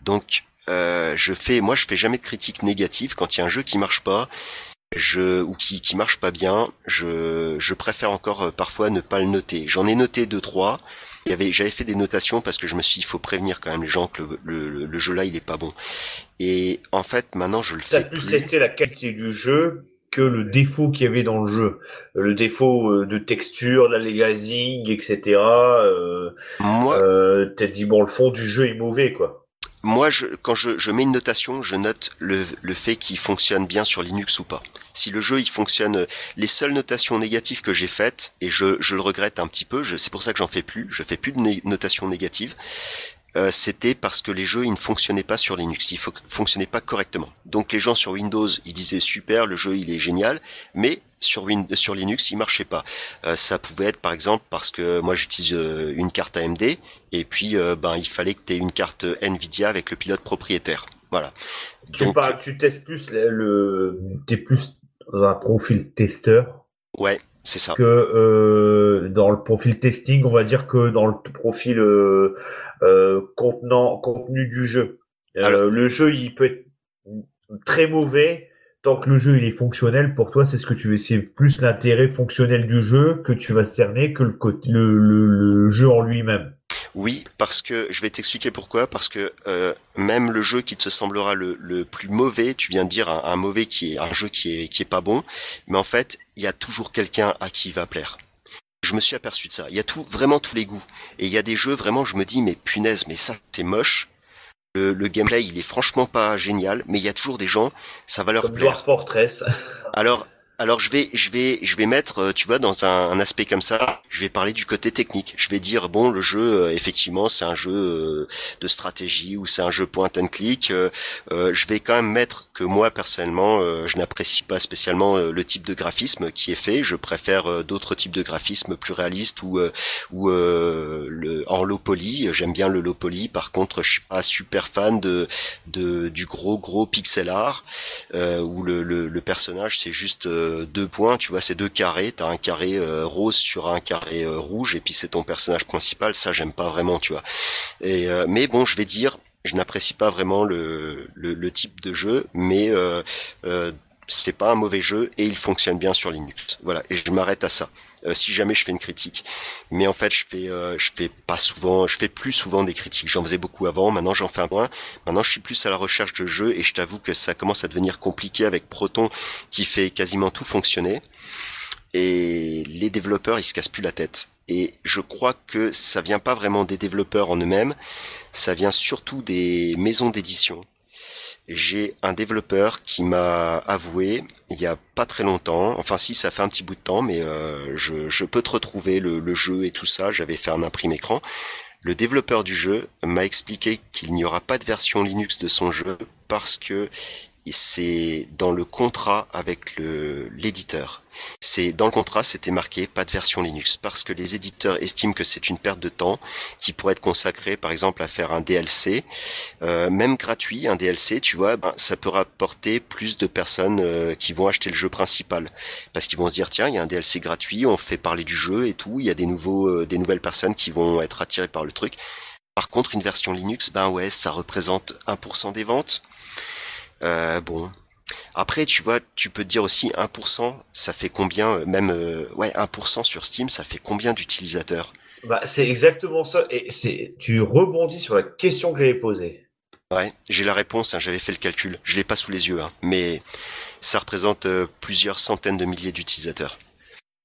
Donc euh, je fais, moi je fais jamais de critiques négatives quand il y a un jeu qui marche pas. Je, ou qui, qui marche pas bien, je, je préfère encore euh, parfois ne pas le noter. J'en ai noté deux trois, il y avait, j'avais fait des notations parce que je me suis dit, il faut prévenir quand même les gens que le, le, le jeu là, il est pas bon. Et en fait, maintenant, je le fais plus plus. testé la qualité du jeu que le défaut qu'il y avait dans le jeu. Le défaut euh, de texture, l'aliasing, etc. Euh, Moi, euh, T'as dit, bon, le fond du jeu est mauvais, quoi. moi, je, quand je, je mets une notation, je note le, le fait qu'il fonctionne bien sur Linux ou pas. Si le jeu il fonctionne, les seules notations négatives que j'ai faites et je, je le regrette un petit peu, je- c'est pour ça que j'en fais plus, je fais plus de né- notations négatives. Euh, c'était parce que les jeux ils ne fonctionnaient pas sur Linux, ils fo- fonctionnaient pas correctement. Donc les gens sur Windows ils disaient super, le jeu il est génial, mais sur, Linux il marchait pas. Euh, ça pouvait être par exemple parce que moi j'utilise euh, une carte AMD et puis euh, ben il fallait que tu aies une carte Nvidia avec le pilote propriétaire. Voilà. Tu, Donc parles- tu testes plus le, le t'es plus dans un profil testeur? Ouais, c'est ça. que euh, dans le profil testing, on va dire que dans le profil euh, euh, contenant contenu du jeu. Alors- le jeu, il peut être très mauvais tant que le jeu il est fonctionnel. Pour toi, c'est ce que tu veux essayer plus l'intérêt fonctionnel du jeu que tu vas cerner que le côté- le, le, le jeu en lui-même. Oui, parce que je vais t'expliquer pourquoi. Parce que euh, même le jeu qui te semblera le, le plus mauvais, tu viens de dire un, un mauvais qui est un jeu qui est qui est pas bon, mais en fait il y a toujours quelqu'un à qui il va plaire. Je me suis aperçu de ça. Il y a tout vraiment tous les goûts. Et il y a des jeux vraiment, je me dis mais punaise, mais ça c'est moche. Le, le gameplay il est franchement pas génial, mais il y a toujours des gens, ça va leur Comme plaire. Dwarf Fortress. Alors alors je vais, je vais, je vais mettre, euh, tu vois, dans un, un, aspect comme ça, je vais parler du côté technique. Je vais dire bon, le jeu, euh, effectivement, c'est un jeu euh, de stratégie ou c'est un jeu point and click. je vais quand même mettre moi personnellement, je n'apprécie pas spécialement le type de graphisme qui est fait. Je préfère d'autres types de graphismes plus réalistes ou ou le, en low poly. J'aime bien le low poly. Par contre, je suis pas super fan de, de du gros gros pixel art où le, le, personnage c'est juste deux points, tu vois, c'est deux carrés, t'as un carré euh, rose sur un carré euh, rouge, et puis c'est ton personnage principal, ça j'aime pas vraiment, tu vois. Et, euh, mais bon, je vais dire, je n'apprécie pas vraiment le, type de jeu, mais c'est pas un mauvais jeu et il fonctionne bien sur Linux. Voilà, et je m'arrête à ça. Euh, si jamais je fais une critique. Mais en fait, je fais, euh, fais pas souvent, je fais plus souvent des critiques. J'en faisais beaucoup avant, maintenant j'en fais moins. Maintenant, je suis plus à la recherche de jeux et je t'avoue que ça commence à devenir compliqué avec Proton qui fait quasiment tout fonctionner. Et les développeurs, ils se cassent plus la tête. Et je crois que ça vient pas vraiment des développeurs en eux-mêmes, ça vient surtout des maisons d'édition j'ai un développeur qui m'a avoué il y a pas très longtemps, enfin si ça fait un petit bout de temps, mais euh, je, peux te retrouver le, le, jeu et tout ça, j'avais fait un imprime écran. Le développeur du jeu m'a expliqué qu'il n'y aura pas de version Linux de son jeu parce que c'est dans le contrat avec l'éditeur. C'est dans le contrat, c'était marqué pas de version Linux parce que les éditeurs estiment que c'est une perte de temps qui pourrait être consacrée, par exemple, à faire un DLC, euh, même gratuit, un DLC, tu vois, ben, ça peut rapporter plus de personnes euh, qui vont acheter le jeu principal parce qu'ils vont se dire tiens, il y a un DLC gratuit, on fait parler du jeu et tout, il y a des nouveaux, euh, des nouvelles personnes qui vont être attirées par le truc. Par contre, une version Linux, ben ouais, ça représente 1% des ventes. Euh, bon. Après, tu vois, tu peux dire aussi 1%, ça fait combien, euh, même, euh, ouais, 1% sur Steam, ça fait combien d'utilisateurs? Bah, C'est exactement ça. Et c'est, tu rebondis sur la question que j'avais posée. Ouais, j'ai la réponse, hein, j'avais fait le calcul. Je l'ai pas sous les yeux, hein, mais ça représente plusieurs centaines de milliers d'utilisateurs.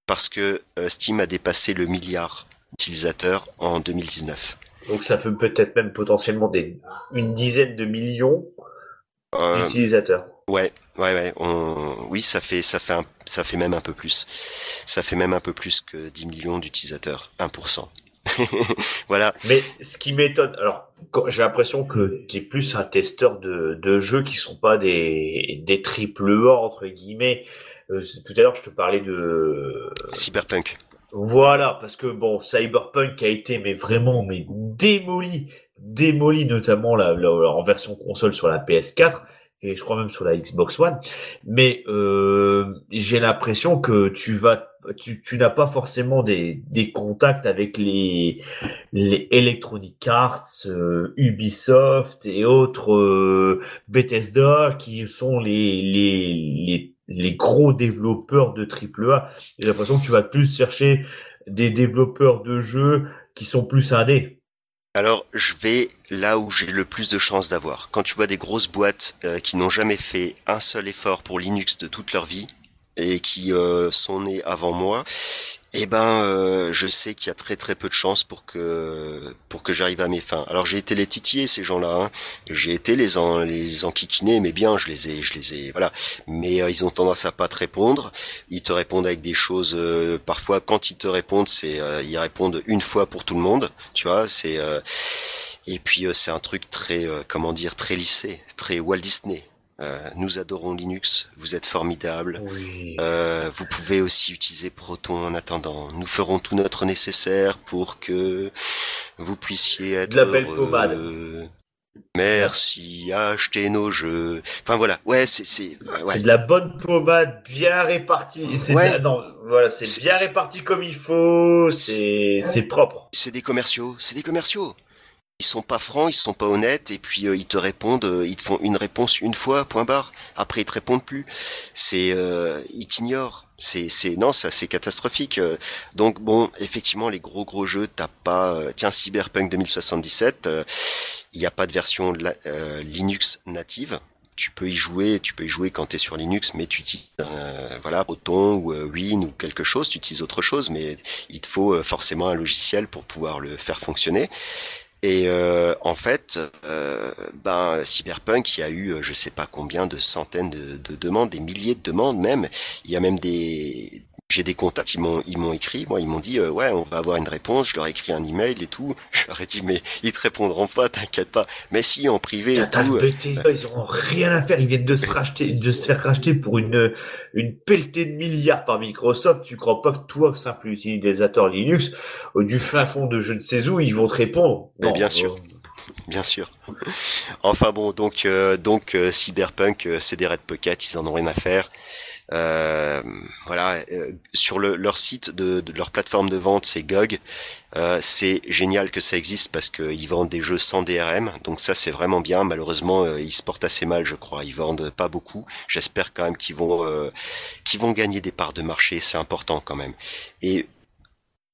Parce que Steam a dépassé le milliard d'utilisateurs en 2019. Donc ça fait peut-être même potentiellement des, une dizaine de millions euh, utilisateurs. Ouais, ouais, ouais. On... Oui, ça fait, ça fait, ça fait même un peu plus. Ça fait même un peu plus que 10 millions d'utilisateurs, 1%. voilà. Mais ce qui m'étonne, alors j'ai l'impression que tu es plus un testeur de, de jeux qui sont pas des, des triple A entre guillemets. Euh, tout à l'heure, je te parlais de Cyberpunk. Voilà, parce que bon, Cyberpunk a été mais vraiment mais démoli démoli notamment la, en version console sur la PS4 et je crois même sur la Xbox One. Mais euh, j'ai l'impression que tu vas, tu, tu n'as pas forcément des, des contacts avec les, les Electronic Arts, euh, Ubisoft et autres euh, Bethesda qui sont les, les, les, les gros développeurs de AAA. J'ai l'impression que tu vas plus chercher des développeurs de jeux qui sont plus indés. Alors, je vais là où j'ai le plus de chances d'avoir. Quand tu vois des grosses boîtes euh, qui n'ont jamais fait un seul effort pour Linux de toute leur vie et qui euh, sont nées avant moi, eh ben, euh, je sais qu'il y a très très peu de chances pour que pour que j'arrive à mes fins. Alors j'ai été les titiller ces gens-là, hein. j'ai été les en les enquiquiner, mais bien, je les ai je les ai voilà. Mais euh, ils ont tendance à pas te répondre. Ils te répondent avec des choses. Euh, parfois, quand ils te répondent, c'est ils répondent une fois pour tout le monde. Tu vois, c'est et puis c'est un truc très comment dire très lissé, très Walt Disney. Euh, nous adorons Linux, vous êtes formidables. Euh, vous pouvez aussi utiliser Proton en attendant. Nous ferons tout notre nécessaire pour que vous puissiez être de la belle pommade. Merci, achetez nos jeux. Enfin voilà, ouais, c'est c'est ouais. de la bonne pommade bien répartie. C'est non, voilà, c'est bien réparti comme il faut. C'est c'est propre. C'est des commerciaux, c'est des commerciaux ils sont pas francs, ils sont pas honnêtes, et puis euh, ils te répondent, euh, ils te font une réponse une fois, point barre. Après ils te répondent plus. C'est, euh, ils t'ignorent. C'est, c'est non, ça c'est catastrophique. Donc bon, effectivement, les gros gros jeux, t'as pas. tiens, Cyberpunk 2077, il n'y a pas de version Linux native tu peux y jouer, tu peux y jouer quand tu es sur Linux, mais tu utilises voilà Proton ou Win ou quelque chose, tu utilises autre chose, mais il te faut forcément un logiciel pour pouvoir le faire fonctionner. Et euh, en fait, euh, ben Cyberpunk, il y a eu je sais pas combien de centaines de, de, demandes, des milliers de demandes même. Il y a même des j'ai des contacts, ils m'ont ils m'ont écrit, moi ils m'ont dit euh, ouais on va avoir une réponse, je leur ai écrit un email et tout, je leur ai dit mais ils te répondront pas, t'inquiète pas. Mais si en privé et tout. Bethesda, ils auront rien à faire, ils viennent de se racheter, de se faire racheter pour une une pelletée de milliards par Microsoft. Tu crois pas que toi simple utilisateur Linux euh, du fin fond de je ne sais où ils vont te répondre? Mais bien sûr. Bien sûr. Enfin bon, donc euh, donc Cyberpunk, c'est des Red Pocket, ils en ont rien à faire. Euh, voilà, euh, sur le, leur site de, de, leur plateforme de vente, c'est GOG. Euh, c'est génial que ça existe parce qu'ils vendent des jeux sans DRM, donc ça c'est vraiment bien. Malheureusement, ils se portent assez mal, je crois. Ils vendent pas beaucoup. J'espère quand même qu'ils vont qu'ils vont gagner des parts de marché. C'est important quand même. Et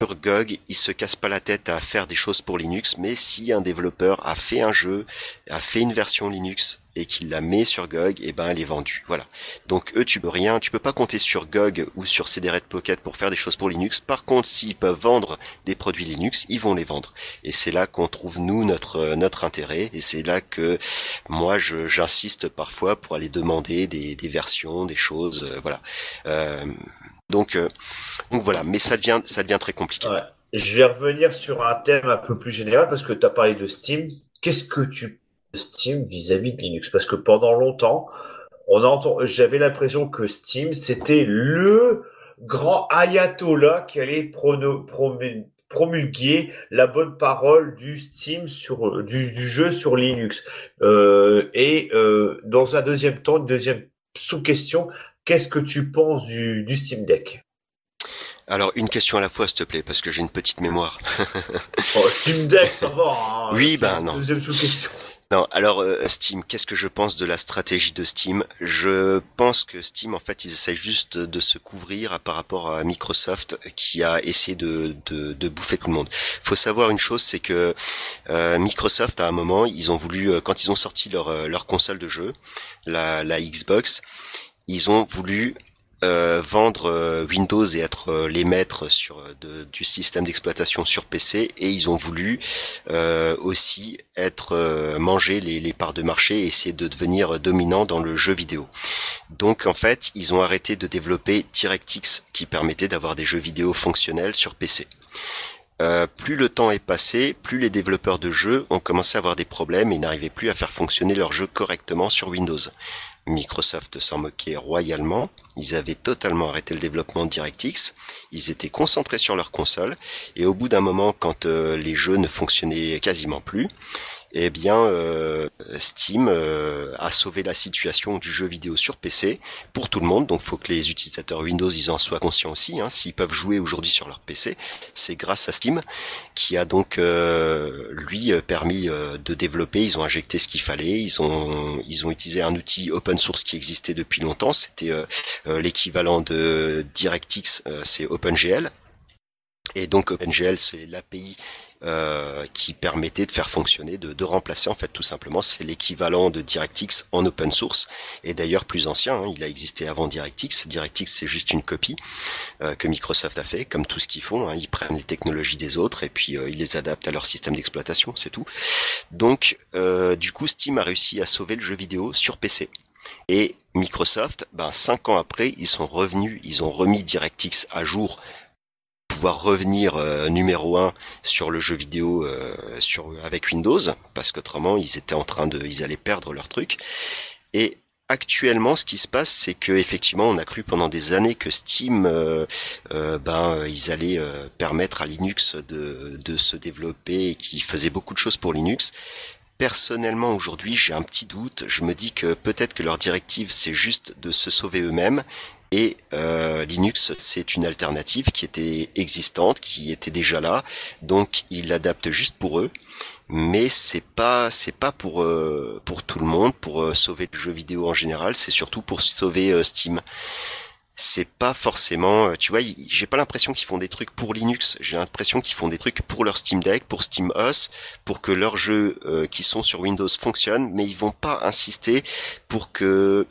sur GOG, ils se cassent pas la tête à faire des choses pour Linux, mais si un développeur a fait un jeu, a fait une version Linux et qu'il la met sur GOG, et eh ben elle est vendue. Voilà. Donc eux, tu peux rien, tu peux pas compter sur GOG ou sur CD Pocket pour faire des choses pour Linux. Par contre, s'ils peuvent vendre des produits Linux, ils vont les vendre. Et c'est là qu'on trouve nous notre notre intérêt. Et c'est là que moi j'insiste parfois pour aller demander des, des versions, des choses, euh, voilà. Euh, donc, euh, donc voilà, mais ça devient, ça devient très compliqué. Ouais. Je vais revenir sur un thème un peu plus général parce que tu as parlé de Steam. Qu'est-ce que tu Steam vis-à-vis de Linux? Parce que pendant longtemps, on entend, j'avais l'impression que Steam c'était le grand ayatollah qui allait promulguer la bonne parole du Steam sur du, du jeu sur Linux. Euh, et euh, dans un deuxième temps, une deuxième sous-question, Qu'est-ce que tu penses du, Steam Deck? Alors une question à la fois, s'il te plaît, parce que j'ai une petite mémoire. oh, Steam Deck, ça va. Hein. oui, ben non. Deuxième sous-question. Non, alors euh, Steam, qu'est-ce que je pense de la stratégie de Steam? Je pense que Steam, en fait, ils essayent juste de se couvrir par rapport à Microsoft qui a essayé de, de, bouffer tout le monde. Faut savoir une chose, c'est que euh, Microsoft, à un moment, ils ont voulu, euh, quand ils ont sorti leur, leur console de jeu, la, la Xbox, ils ont voulu euh, vendre euh, Windows et être euh, les maîtres sur du système d'exploitation sur PC et ils ont voulu aussi être manger les, les, parts de marché et essayer de devenir dominant dans le jeu vidéo. Donc en fait, ils ont arrêté de développer DirectX qui permettait d'avoir des jeux vidéo fonctionnels sur PC. Plus le temps est passé, plus les développeurs de jeux ont commencé à avoir des problèmes et n'arrivaient plus à faire fonctionner leurs jeux correctement sur Windows. Microsoft s'en moquait royalement. Ils avaient totalement arrêté le développement de DirectX. Ils étaient concentrés sur leur console. Et au bout d'un moment, quand euh, les jeux ne fonctionnaient quasiment plus, eh bien euh, Steam euh, a sauvé la situation du jeu vidéo sur PC pour tout le monde. Donc, faut que les utilisateurs Windows ils en soient conscients aussi. Hein. S'ils peuvent jouer aujourd'hui sur leur PC, c'est grâce à Steam qui a donc euh, lui permis de développer. Ils ont injecté ce qu'il fallait. Ils ont ils ont utilisé un outil open source qui existait depuis longtemps. C'était l'équivalent de DirectX, c'est OpenGL. Et donc OpenGL, c'est l'API euh, qui permettait de faire fonctionner, de, de remplacer en fait tout simplement, c'est l'équivalent de DirectX en open source et d'ailleurs plus ancien. Hein, il a existé avant DirectX. DirectX c'est juste une copie euh, que Microsoft a fait, comme tout ce qu'ils font. Hein, ils prennent les technologies des autres et puis euh, ils les adaptent à leur système d'exploitation, c'est tout. Donc du coup, Steam a réussi à sauver le jeu vidéo sur PC. Et Microsoft, ben cinq ans après, ils sont revenus, ils ont remis DirectX à jour pouvoir revenir euh, numéro un sur le jeu vidéo euh, sur avec Windows parce qu'autrement ils étaient en train de ils allaient perdre leur truc et actuellement, ce qui se passe, c'est que effectivement, on a cru pendant des années que Steam, euh, ben, ils allaient permettre à Linux de, de se développer et qu'ils faisaient beaucoup de choses pour Linux. Personnellement, aujourd'hui, j'ai un petit doute. Je me dis que peut-être que leur directive, c'est juste de se sauver eux-mêmes et euh, Linux, c'est une alternative qui était existante, qui était déjà là, donc ils l'adaptent juste pour eux. Mais c'est pas c'est pas pour euh, pour tout le monde, pour euh, sauver le jeu vidéo en général, c'est surtout pour sauver Steam. C'est pas forcément, tu vois, j'ai pas l'impression qu'ils font des trucs pour Linux. J'ai l'impression qu'ils font des trucs pour leur Steam Deck, pour Steam OS, pour que leurs jeux qui sont sur Windows fonctionnent, mais ils vont pas insister pour que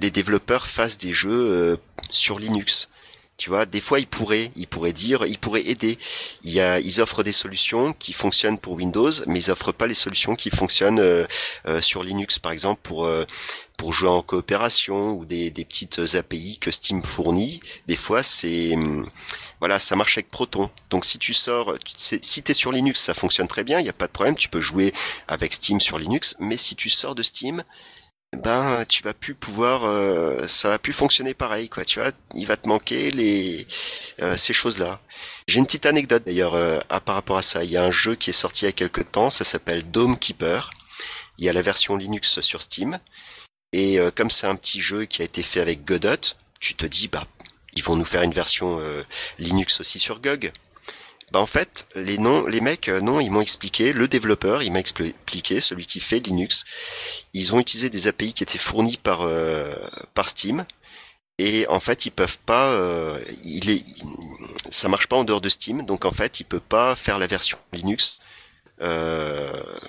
les développeurs fassent des jeux euh, sur Linux. Tu vois, des fois ils pourraient, ils pourraient dire, ils pourraient aider. Y a, ils offrent des solutions qui fonctionnent pour Windows, mais ils offrent pas les solutions qui fonctionnent euh, euh, sur Linux, par exemple pour pour jouer en coopération ou des, petites API que Steam fournit. Des fois, c'est hum, voilà, ça marche avec Proton. Donc si tu sors, si tu es sur Linux, ça fonctionne très bien, il n'y a pas de problème, tu peux jouer avec Steam sur Linux, mais si tu sors de Steam, ben tu vas plus pouvoir euh, ça va plus fonctionner pareil quoi tu vois. Il va te manquer les euh, ces choses là j'ai une petite anecdote d'ailleurs euh, à par rapport à ça. Il y a un jeu qui est sorti il y a quelques temps ça s'appelle Dome Keeper. Il y a la version Linux sur Steam. Et comme c'est un petit jeu qui a été fait avec Godot tu te dis bah ils vont nous faire une version Linux aussi sur GOG bah en fait, les noms, les mecs, euh, non, ils m'ont expliqué, le développeur, il m'a expliqué, celui qui fait Linux, ils ont utilisé des API qui étaient fournis par euh, par Steam, et en fait, ils peuvent pas, euh, il est, ça marche pas en dehors de Steam, donc en fait, il peut pas faire la version Linux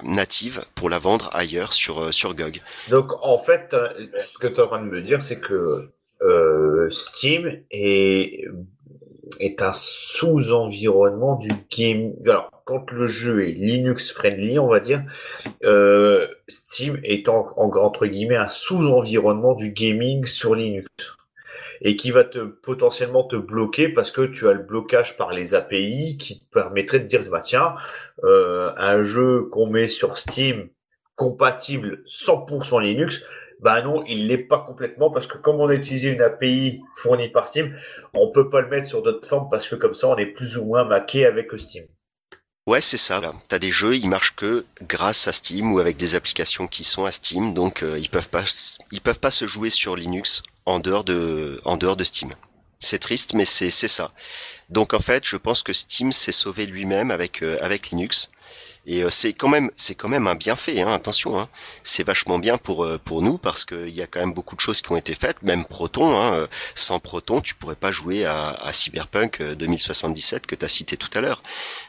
native pour la vendre ailleurs sur sur GOG. Donc en fait, ce que tu es en train de me dire, c'est que Steam est est un sous-environnement du game. Alors, quand le jeu est Linux friendly, on va dire, euh, Steam est en, entre guillemets un sous-environnement du gaming sur Linux et qui va te potentiellement te bloquer parce que tu as le blocage par les API qui te permettrait de dire bah tiens euh, un jeu qu'on met sur Steam compatible 100% Linux bah non, il l'est pas complètement parce que comme on a utilisé une API fournie par Steam, on peut pas le mettre sur d'autres formes parce que comme ça, on est plus ou moins maqué avec Steam. Ouais, c'est ça. Là, t'as des jeux, ils marchent que grâce à Steam ou avec des applications qui sont à Steam, donc euh, ils peuvent pas, peuvent pas se jouer sur Linux en dehors de, en dehors de Steam. C'est triste, mais c'est c'est ça. Donc en fait, je pense que Steam s'est sauvé lui-même avec euh, avec Linux et euh, c'est quand même, c'est quand même un bienfait. Hein, attention, hein. c'est vachement bien pour euh, pour nous parce qu'il y a quand même beaucoup de choses qui ont été faites. Même Proton, hein, euh, sans Proton, tu pourrais pas jouer à, à Cyberpunk 2077 que tu as cité tout à l'heure.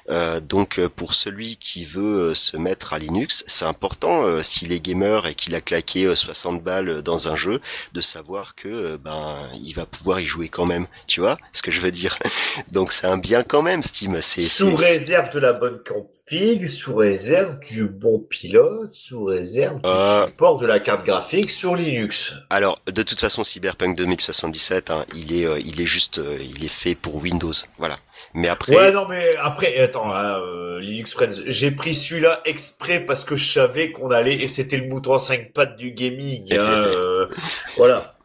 Euh, donc pour celui qui veut se mettre à Linux, c'est important s'il est gamer et qu'il a claqué 60 balles dans un jeu, de savoir que ben il va pouvoir y jouer quand même. Tu vois ce que je veux dire? Donc c'est un bien quand même, Steam. C'est sous réserve de la bonne config sous réserve du bon pilote, sous réserve du euh, support de la carte graphique sur Linux. Alors, de toute façon, Cyberpunk 2077, hein, il est, euh, il est juste, euh, il est fait pour Windows, voilà. Mais après. Ouais, non, mais après, attends, hein, Linux Friends, j'ai pris celui-là exprès parce que je savais qu'on allait et c'était le mouton à cinq pattes du gaming. Hein, voilà.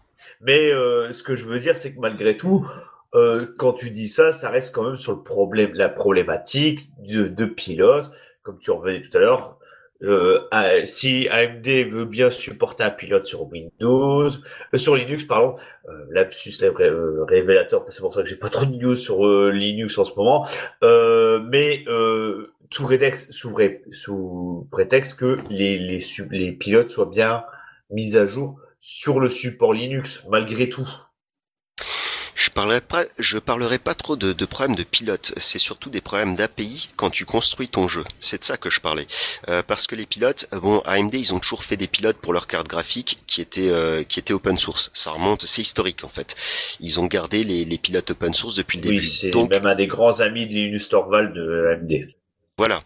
Mais ce que je veux dire, c'est que malgré tout, quand tu dis ça, ça reste quand même sur le problème, la problématique de, de pilote comme tu en revenais tout à l'heure, euh, si AMD veut bien supporter un pilote sur Windows, euh, sur Linux, pardon, euh, lapsus euh, révélateur, c'est pour ça que j'ai pas trop de news sur euh, Linux en ce moment, mais sous, prétexte, sous, prétexte que les, les, les pilotes soient bien mis à jour sur le support Linux, malgré tout. Je parlerai pas, je parlerai pas trop de, de problèmes de pilote. C'est surtout des problèmes d'API quand tu construis ton jeu. C'est de ça que je parlais. Euh, parce que les pilotes, bon, AMD, ils ont toujours fait des pilotes pour leur carte graphique qui étaient euh, qui étaient open source. Ça remonte, c'est historique en fait. Ils ont gardé les, les pilotes open source depuis le oui, début. C'est même un des grands amis de Linus Torvald de AMD. Voilà.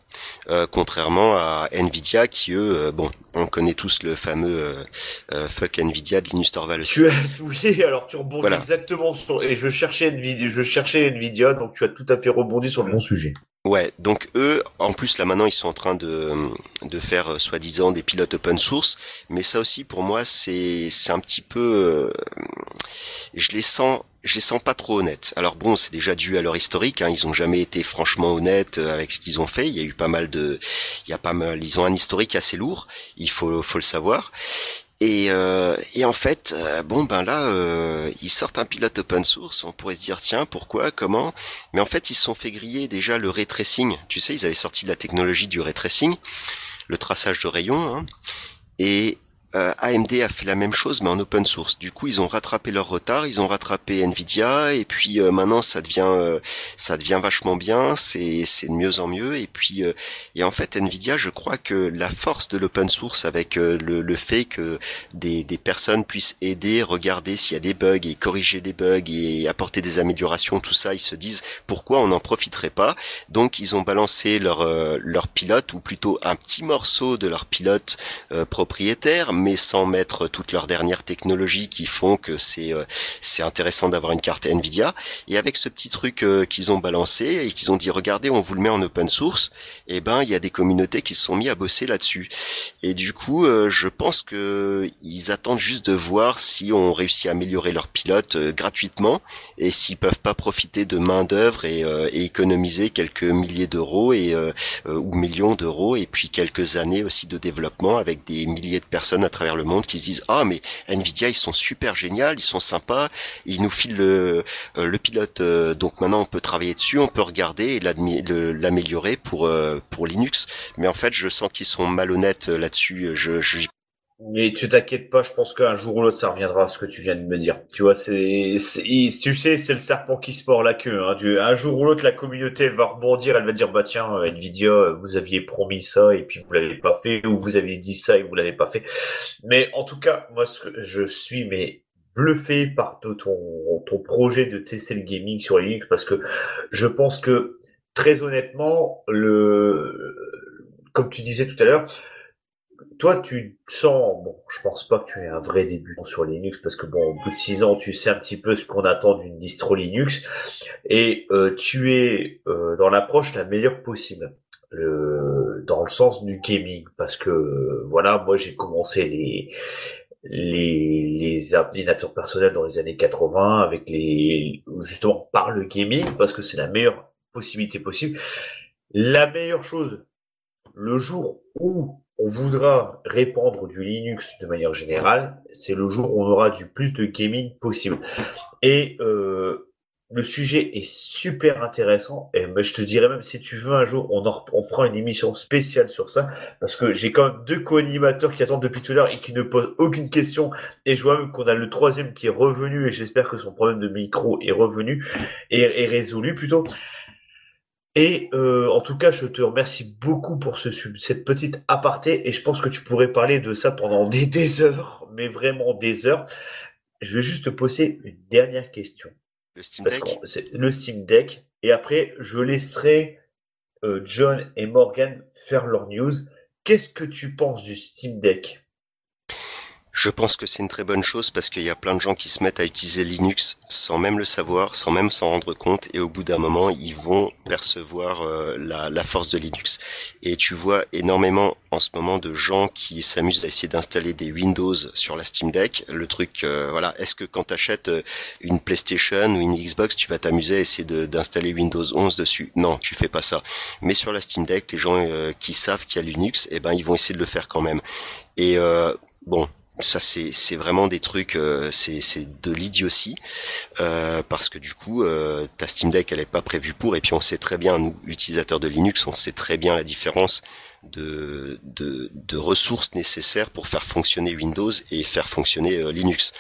Euh, contrairement à Nvidia qui eux, euh, bon, on connaît tous le fameux euh, fuck Nvidia de Linus Torvalds. Tu as, oui, alors tu rebondis exactement sur et je cherchais Nvidia, je cherchais Nvidia, donc tu as tout à fait rebondi sur le bon sujet. Ouais, donc eux, en plus là maintenant ils sont en train de de faire soi-disant des pilotes open source, mais ça aussi pour moi c'est c'est un petit peu, je les sens je les sens pas trop honnêtes. Alors bon, c'est déjà dû à leur historique. Hein. Ils ont jamais été franchement honnêtes euh, avec ce qu'ils ont fait. Il y a eu pas mal de, il y a pas mal, ils ont un historique assez lourd. Il faut, faut le savoir. Et, euh, et en fait, euh, bon ben là, euh, ils sortent un pilote open source. On pourrait se dire tiens, pourquoi, comment? Mais en fait, ils se sont fait griller déjà le ray tracing. Tu sais, ils avaient sorti la technologie du ray tracing, le traçage de rayons. Hein. Et euh, AMD a fait la même chose mais en open source. Du coup, ils ont rattrapé leur retard, ils ont rattrapé Nvidia et puis euh, maintenant ça devient euh, ça devient vachement bien, c'est c'est de mieux en mieux et puis et en fait Nvidia, je crois que la force de l'open source avec le, le fait que des des personnes puissent aider, regarder s'il y a des bugs et corriger des bugs et apporter des améliorations, tout ça, ils se disent pourquoi on n'en profiterait pas. Donc ils ont balancé leur leur pilote ou plutôt un petit morceau de leur pilote propriétaire mais sans mettre toutes leurs dernières technologies qui font que c'est euh, c'est intéressant d'avoir une carte Nvidia. Et avec ce petit truc euh, qu'ils ont balancé et qu'ils ont dit regardez, on vous le met en open source, et eh ben il y a des communautés qui se sont mis à bosser là-dessus. Et du coup, euh, je pense que ils attendent juste de voir si on réussit à améliorer leur pilote gratuitement et s'ils peuvent pas profiter de main d'œuvre et, et, économiser quelques milliers d'euros et ou millions d'euros et puis quelques années aussi de développement avec des milliers de personnes à travers le monde qui se disent ah mais Nvidia ils sont super géniaux, ils sont sympas, ils nous filent le, euh, le pilote euh, donc maintenant on peut travailler dessus, on peut regarder et l'améliorer pour euh, pour Linux. Mais en fait je sens qu'ils sont malhonnêtes là-dessus. Je, je mais tu t'inquiètes pas, je pense qu'un jour ou l'autre ça reviendra ce que tu viens de me dire. Tu vois, c'est, tu sais, c'est le serpent qui se mord la queue. Hein. un jour ou l'autre, la communauté elle va rebondir, elle va dire bah tiens, Nvidia, vous aviez promis ça et puis vous l'avez pas fait, ou vous aviez dit ça et vous l'avez pas fait. Mais en tout cas, moi, je suis mais bluffé par ton, ton projet de tester le gaming sur Linux parce que je pense que très honnêtement, le, comme tu disais tout à l'heure toi, tu sens, bon, je pense pas que tu es un vrai débutant sur Linux parce que bon, au bout de six ans, tu sais un petit peu ce qu'on attend d'une distro Linux et euh, tu es euh, dans l'approche la meilleure possible, dans le sens du gaming parce que voilà, moi j'ai commencé les les, les ordinateurs personnels dans les années 80 avec les justement par le gaming parce que c'est la meilleure possibilité possible. La meilleure chose, le jour où on voudra répandre du Linux de manière générale, c'est le jour où on aura du plus de gaming possible. Et euh, le sujet est super intéressant. Et je te dirais même, si tu veux un jour, on, en, on fera une émission spéciale sur ça, parce que j'ai quand même deux co-animateurs qui attendent depuis tout à l'heure et qui ne posent aucune question. Et je vois même qu'on a le troisième qui est revenu, et j'espère que son problème de micro est revenu et est résolu plutôt. Et euh, en tout cas, je te remercie beaucoup pour ce, cette petite aparté et je pense que tu pourrais parler de ça pendant des, heures, mais vraiment des heures. Je vais juste te poser une dernière question. Le Steam Deck Le Steam Deck. Et après, je laisserai euh, John et Morgan faire leur news. Qu'est-ce que tu penses du Steam Deck? Je pense que c'est une très bonne chose parce qu'il y a plein de gens qui se mettent à utiliser Linux sans même le savoir, sans même s'en rendre compte, et au bout d'un moment, ils vont percevoir euh, la, force de Linux. Et tu vois énormément en ce moment de gens qui s'amusent à essayer d'installer des Windows sur la Steam Deck. Le truc, euh, voilà, est-ce que quand tu achètes euh, une PlayStation ou une Xbox, tu vas t'amuser à essayer d'installer Windows 11 dessus? Non, tu fais pas ça. Mais sur la Steam Deck, les gens qui savent qu'il y a Linux, eh ben ils vont essayer de le faire quand même. Et bon, ça c'est c'est vraiment des trucs euh, c'est c'est de l'idiotie euh, parce que du coup euh, ta Steam Deck elle est pas prévue pour et puis on sait très bien nous utilisateurs de Linux on sait très bien la différence de de, de ressources nécessaires pour faire fonctionner Windows et faire fonctionner euh, Linux.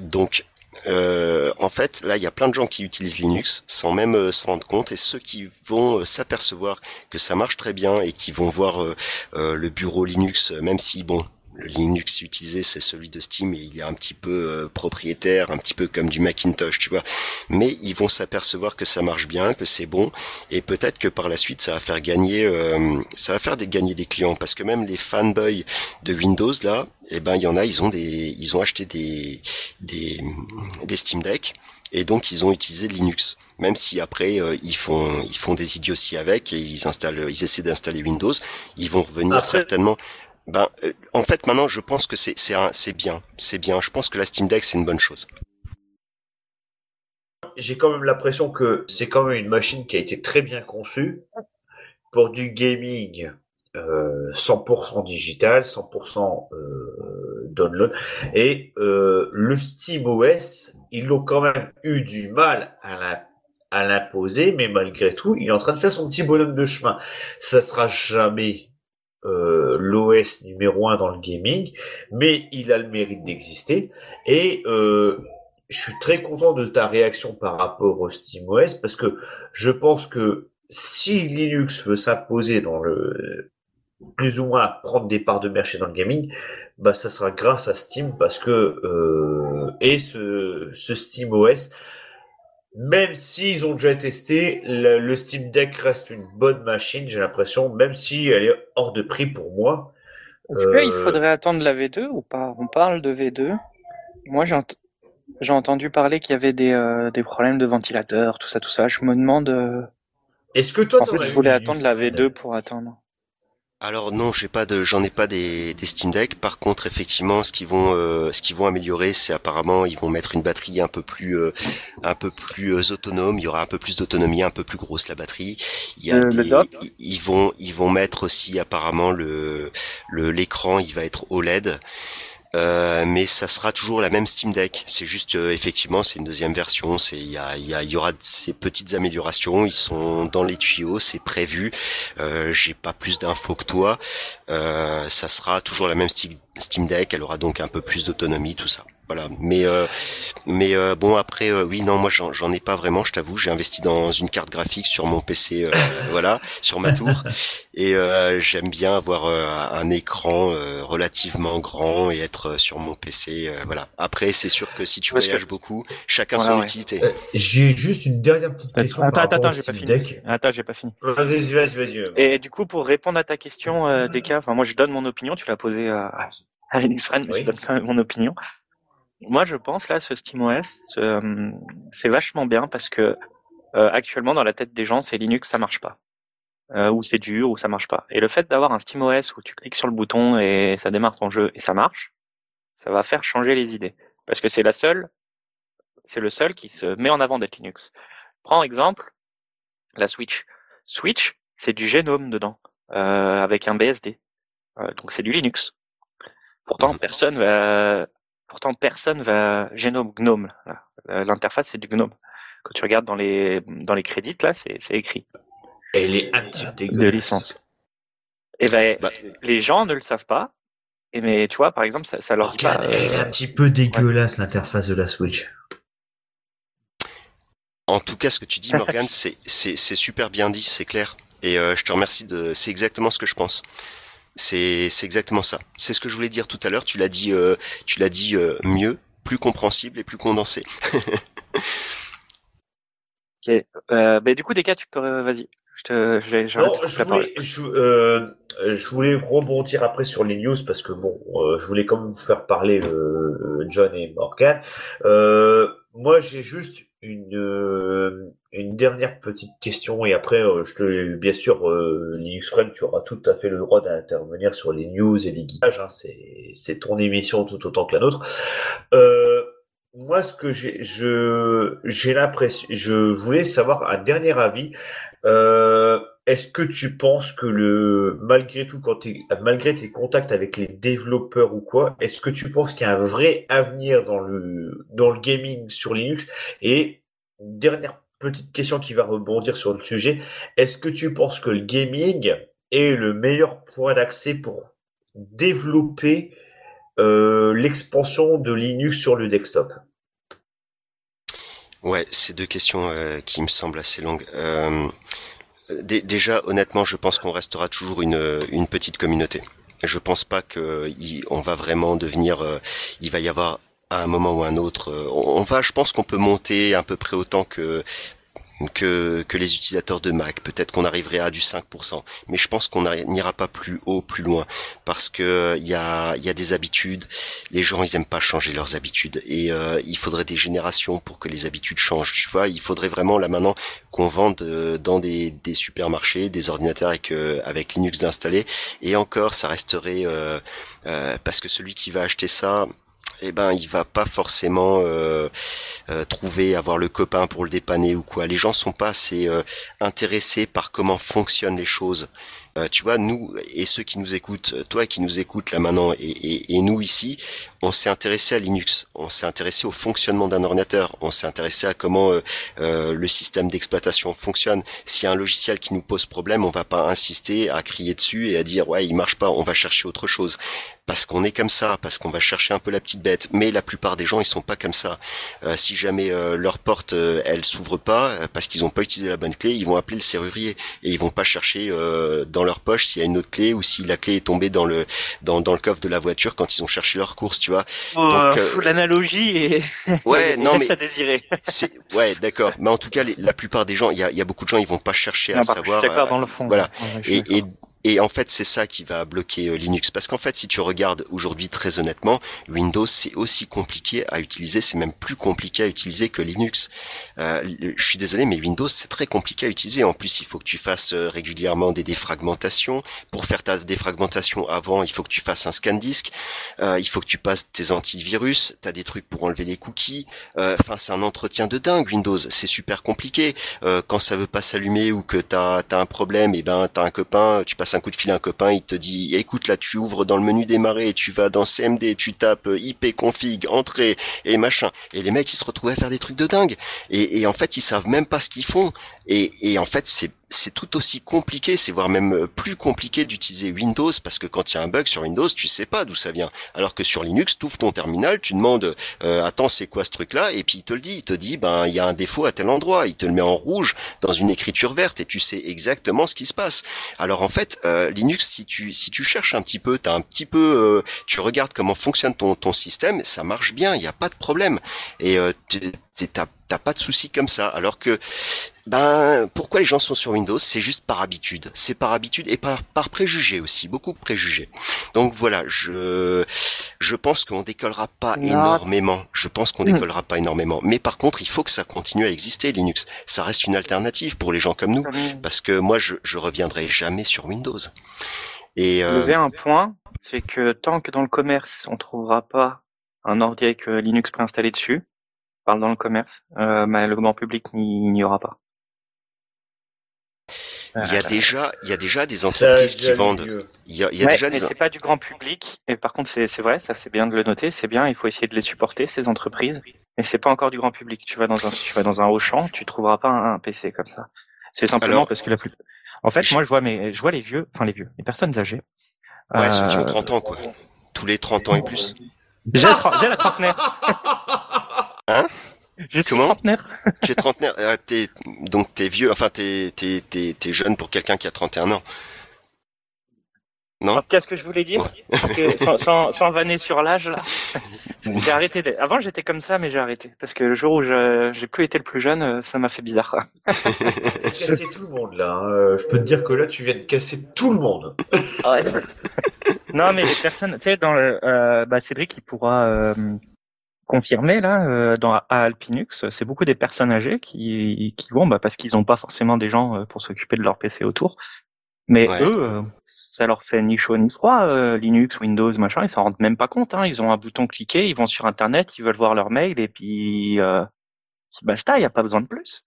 Donc en fait, là, il y a plein de gens qui utilisent Linux sans même s'en rendre compte, et ceux qui vont s'apercevoir que ça marche très bien et qui vont voir le bureau Linux, même si bon, le Linux utilisé c'est celui de Steam et il est un petit peu euh, propriétaire, un petit peu comme du Macintosh, tu vois. Mais ils vont s'apercevoir que ça marche bien, que c'est bon et peut-être que par la suite ça va faire gagner euh, ça va faire des, gagner des clients parce que même les fanboys de Windows là, eh ben il y en a, ils ont des ils ont acheté des des des Steam Deck et donc ils ont utilisé Linux même si après euh, ils font ils font des idioties avec et ils installent ils essaient d'installer Windows, ils vont revenir certainement ben, euh, en fait, maintenant, je pense que c'est c'est bien, c'est bien. Je pense que la Steam Deck c'est une bonne chose. J'ai quand même l'impression que c'est quand même une machine qui a été très bien conçue pour du gaming euh, 100% digital, 100% euh, download. Et euh, le Steam OS, ils l'ont quand même eu du mal à l'imposer, mais malgré tout, il est en train de faire son petit bonhomme de chemin. Ça sera jamais euh, l'OS numéro un dans le gaming, mais il a le mérite d'exister. Et euh, je suis très content de ta réaction par rapport au SteamOS parce que je pense que si Linux veut s'imposer dans le plus ou moins prendre des parts de marché dans le gaming, bah ça sera grâce à Steam parce que euh, et ce, ce SteamOS même s'ils ont déjà testé, le, le, Steam Deck reste une bonne machine, j'ai l'impression, même si elle est hors de prix pour moi. Est-ce euh... qu'il faudrait attendre la V2 ou pas? On parle de V2. Moi, j'ai, ent j'ai entendu parler qu'il y avait des, euh, des problèmes de ventilateur, tout ça, tout ça. Je me demande. Euh... Est-ce que toi, en fait, je voulais attendre la V2 pour attendre. Alors non, j'ai pas de, j'en ai pas des, des Steam Deck. Par contre, effectivement, ce qu'ils vont, euh, ce qu'ils vont améliorer, c'est apparemment ils vont mettre une batterie un peu plus, euh, un peu plus euh, autonome. Il y aura un peu plus d'autonomie, un peu plus grosse la batterie. Il y a Euh, des- ils vont, ils vont mettre aussi apparemment le, le l'écran, il va être OLED. Euh, mais ça sera toujours la même Steam Deck. C'est juste euh, effectivement c'est une deuxième version. C'est il y y y aura ces petites améliorations. Ils sont dans les tuyaux, c'est prévu. Euh, J'ai pas plus d'infos que toi. Euh, ça sera toujours la même Steam Deck. Elle aura donc un peu plus d'autonomie, tout ça. Voilà. Mais euh, mais euh, bon après euh, oui non moi j'en j'en ai pas vraiment. Je t'avoue j'ai investi dans une carte graphique sur mon PC. euh, voilà sur ma tour. Et euh, j'aime bien avoir euh, un écran euh, relativement grand et être euh, sur mon PC. euh, voilà. Après, c'est sûr que si tu Parce que- voyages beaucoup, chacun Voilà, son ouais. utilité. Euh, J'ai juste une dernière petite question. Attends, attends, attends, j'ai pas fini. Deck. Attends, j'ai pas fini. Vas-y, vas-y, vas-y. Et du coup, pour répondre à ta question, euh, Deka, enfin, moi je donne mon opinion, tu l'as posée à, Friend, mais Oui. je donne quand même mon opinion. Moi, je pense là, ce SteamOS, euh, c'est vachement bien parce que euh, actuellement, dans la tête des gens, c'est Linux, ça marche pas. Euh, ou c'est dur, ou ça marche pas. Et le fait d'avoir un SteamOS où tu cliques sur le bouton et ça démarre ton jeu et ça marche, ça va faire changer les idées. Parce que c'est la seule, c'est le seul qui se met en avant d'être Linux. Prends exemple la Switch. Switch, c'est du génome dedans, euh, avec un BSD. Euh, donc c'est du Linux. Pourtant personne va, pourtant personne va génome GNOME. Euh, L'interface c'est du GNOME. Quand tu regardes dans les dans les crédits là, c'est écrit Elle est un petit peu de dégueulasse. licence. Et ben Bah. les gens ne le savent pas. Et mais tu vois par exemple ça, ça leur dit pas. Elle est euh, un petit peu dégueulasse l'interface de la Switch. En tout cas, ce que tu dis, Morgan, c'est c'est c'est super bien dit, c'est clair. Et euh, je te remercie de. C'est exactement ce que je pense. C'est c'est exactement ça. C'est ce que je voulais dire tout à l'heure. Tu l'as dit, euh, tu l'as dit euh, mieux, plus compréhensible et plus condensé. ok. Euh, ben, du coup Deka tu peux vas-y. Je te j'ai j'arrête Non, je voulais, je, euh, je voulais rebondir après sur les news parce que bon, euh, je voulais quand même vous faire parler euh, John et Morgan. Euh, moi, j'ai juste une euh, une dernière petite question et après, euh, je te, bien sûr, euh, Linux Friend, tu auras tout à fait le droit d'intervenir sur les news et les guidages. Hein, c'est c'est ton émission tout autant que la nôtre. Euh, moi, ce que j'ai, je, j'ai l'impression, je voulais savoir un dernier avis. Euh, est-ce que tu penses que le, malgré tout, malgré tes contacts avec les développeurs ou quoi, est-ce que tu penses qu'il y a un vrai avenir dans le, dans le gaming sur Linux? Et dernière petite question qui va rebondir sur le sujet. Est-ce que tu penses que le gaming est le meilleur point d'accès pour développer euh, l'expansion de Linux sur le desktop? Ouais, c'est deux questions euh, qui me semblent assez longues. Euh, déjà, honnêtement, je pense qu'on restera toujours une, une petite communauté. Je pense pas que y- on va vraiment devenir. euh, il va y avoir à un moment ou à un autre. euh, on va, je pense qu'on peut monter à peu près autant que que, que les utilisateurs de Mac. Peut-être qu'on arriverait à du 5%, mais je pense qu'on n'ira pas plus haut, plus loin, parce que il y a, y a des habitudes. Les gens, ils aiment pas changer leurs habitudes, et euh, il faudrait des générations pour que les habitudes changent. Tu vois, il faudrait vraiment là maintenant qu'on vende euh, dans des, des supermarchés des ordinateurs avec euh, avec Linux d'installer. Et encore, ça resterait euh, parce que celui qui va acheter ça, eh ben il va pas forcément euh, euh, trouver avoir le copain pour le dépanner ou quoi. Les gens sont pas assez euh, intéressés par comment fonctionnent les choses Euh, tu vois, nous et ceux qui nous écoutent, toi qui nous écoutes là maintenant et, et, et nous ici, on s'est intéressé à Linux, on s'est intéressé au fonctionnement d'un ordinateur, on s'est intéressé à comment euh, euh, le système d'exploitation fonctionne. S'il y a un logiciel qui nous pose problème, on va pas insister à crier dessus et à dire ouais il marche pas, on va chercher autre chose parce qu'on est comme ça, parce qu'on va chercher un peu la petite bête. Mais la plupart des gens, ils sont pas comme ça. Euh, si jamais euh, leur porte, euh, elle s'ouvre pas, euh, parce qu'ils ont pas utilisé la bonne clé, ils vont appeler le serrurier et ils vont pas chercher euh, dans leur poche s'il y a une autre clé ou si la clé est tombée dans le dans, dans le coffre de la voiture quand ils ont cherché leur course, tu vois. Oh, Donc, pff, L'analogie est Ouais, non mais à désirer. c'est ouais, d'accord. Mais en tout cas, les- la plupart des gens, il y a, y a beaucoup de gens, ils vont pas chercher à Non, par contre, savoir. je suis d'accord euh, dans le fond. voilà. Ouais, Et, et, et en fait, c'est ça qui va bloquer euh, Linux. Parce qu'en fait, si tu regardes aujourd'hui très honnêtement, Windows, c'est aussi compliqué à utiliser, c'est même plus compliqué à utiliser que Linux. Euh, je suis désolé, mais Windows, c'est très compliqué à utiliser. En plus, il faut que tu fasses euh, régulièrement des défragmentations. Pour faire ta défragmentation avant, il faut que tu fasses un scan disque. Euh, il faut que tu passes tes antivirus. Tu as des trucs pour enlever les cookies. Euh, Enfin, c'est un entretien de dingue, Windows. C'est super compliqué. Euh, quand ça veut pas s'allumer ou que t'as as un problème, et ben t'as un copain, tu passes un coup de fil à un copain, il te dit, écoute là, tu ouvres dans le menu démarrer, tu vas dans CMD, tu tapes IP config, entrée et machin. Et les mecs, ils se retrouvaient à faire des trucs de dingue. Et en fait, ils savent même pas ce qu'ils font. Et, et en fait, c'est tout aussi compliqué, c'est voire même euh, plus compliqué d'utiliser Windows parce que quand il y a un bug sur Windows, tu sais pas d'où ça vient. Alors que sur Linux, tu ouvres ton terminal, tu demandes euh, attends c'est quoi ce truc là et puis il te le dit, il te dit ben il y a un défaut à tel endroit, il te le met en rouge dans une écriture verte et tu sais exactement ce qui se passe. Alors en fait euh, Linux si tu si tu cherches un petit peu, t'as un petit peu euh, tu regardes comment fonctionne ton ton système, ça marche bien, il n'y a pas de problème et euh, t'as t'as pas de soucis comme ça. Alors que ben, pourquoi les gens sont sur Windows? C'est juste par habitude. C'est par habitude et par, par préjugé aussi, beaucoup de préjugés. Donc voilà, je, je pense qu'on décollera pas Non. énormément. Je pense qu'on Hmm. décollera pas énormément. Mais par contre, il faut que ça continue à exister, Linux. Ça reste une alternative pour les gens comme nous. Parce que moi, je, je reviendrai jamais sur Windows. Et euh, lever un point, c'est que tant que dans le commerce, on trouvera pas un ordi avec euh, Linux préinstallé dessus, parle dans le commerce, euh, mais le grand public n'y aura pas. Il y a déjà, il y a déjà des entreprises qui vendent. Il y a, il y a Ouais, déjà mais des. c'est pas du grand public. Et par contre, c'est c'est vrai, ça c'est bien de le noter, c'est bien. Il faut essayer de les supporter ces entreprises. Mais c'est pas encore du grand public. Tu vas dans un, tu vas dans un Auchan, tu trouveras pas un, un PC comme ça. C'est simplement Alors, parce que la plus. En fait, je- moi, je vois mes, je vois les vieux, enfin les vieux, les personnes âgées. Ouais, ceux qui ont Euh, 30 ans, quoi. Tous les 30 ans et plus. J'ai la la trentenaire. Hein? Je suis Comment trentenaire. Tu es trentenaire, euh, t'es, donc t'es vieux, enfin t'es, t'es, t'es, t'es jeune pour quelqu'un qui a 31 ans. Non? Qu'est-ce que je voulais dire? Parce que sans, sans, sans vanner sur l'âge là, j'ai arrêté. d'être- Avant j'étais comme ça, mais j'ai arrêté parce que le jour où je- j'ai plus été le plus jeune, euh, ça m'a fait bizarre. Tu as cassé tout le monde là. hein. Euh, Je peux te dire que là, tu viens de casser tout le monde. non, mais les personnes, tu sais, dans le, euh, bah, Cédric, il pourra euh, confirmer là, euh, dans à Alpinux, c'est beaucoup des personnes âgées qui, qui vont, bah, parce qu'ils n'ont pas forcément des gens euh, pour s'occuper de leur PC autour. Mais Ouais. eux, euh, ça leur fait ni chaud ni froid, euh, Linux, Windows, machin, ils s'en rendent même pas compte. Hein. Ils ont un bouton cliqué, ils vont sur Internet, ils veulent voir leur mail et puis, euh, basta, il n'y a pas besoin de plus.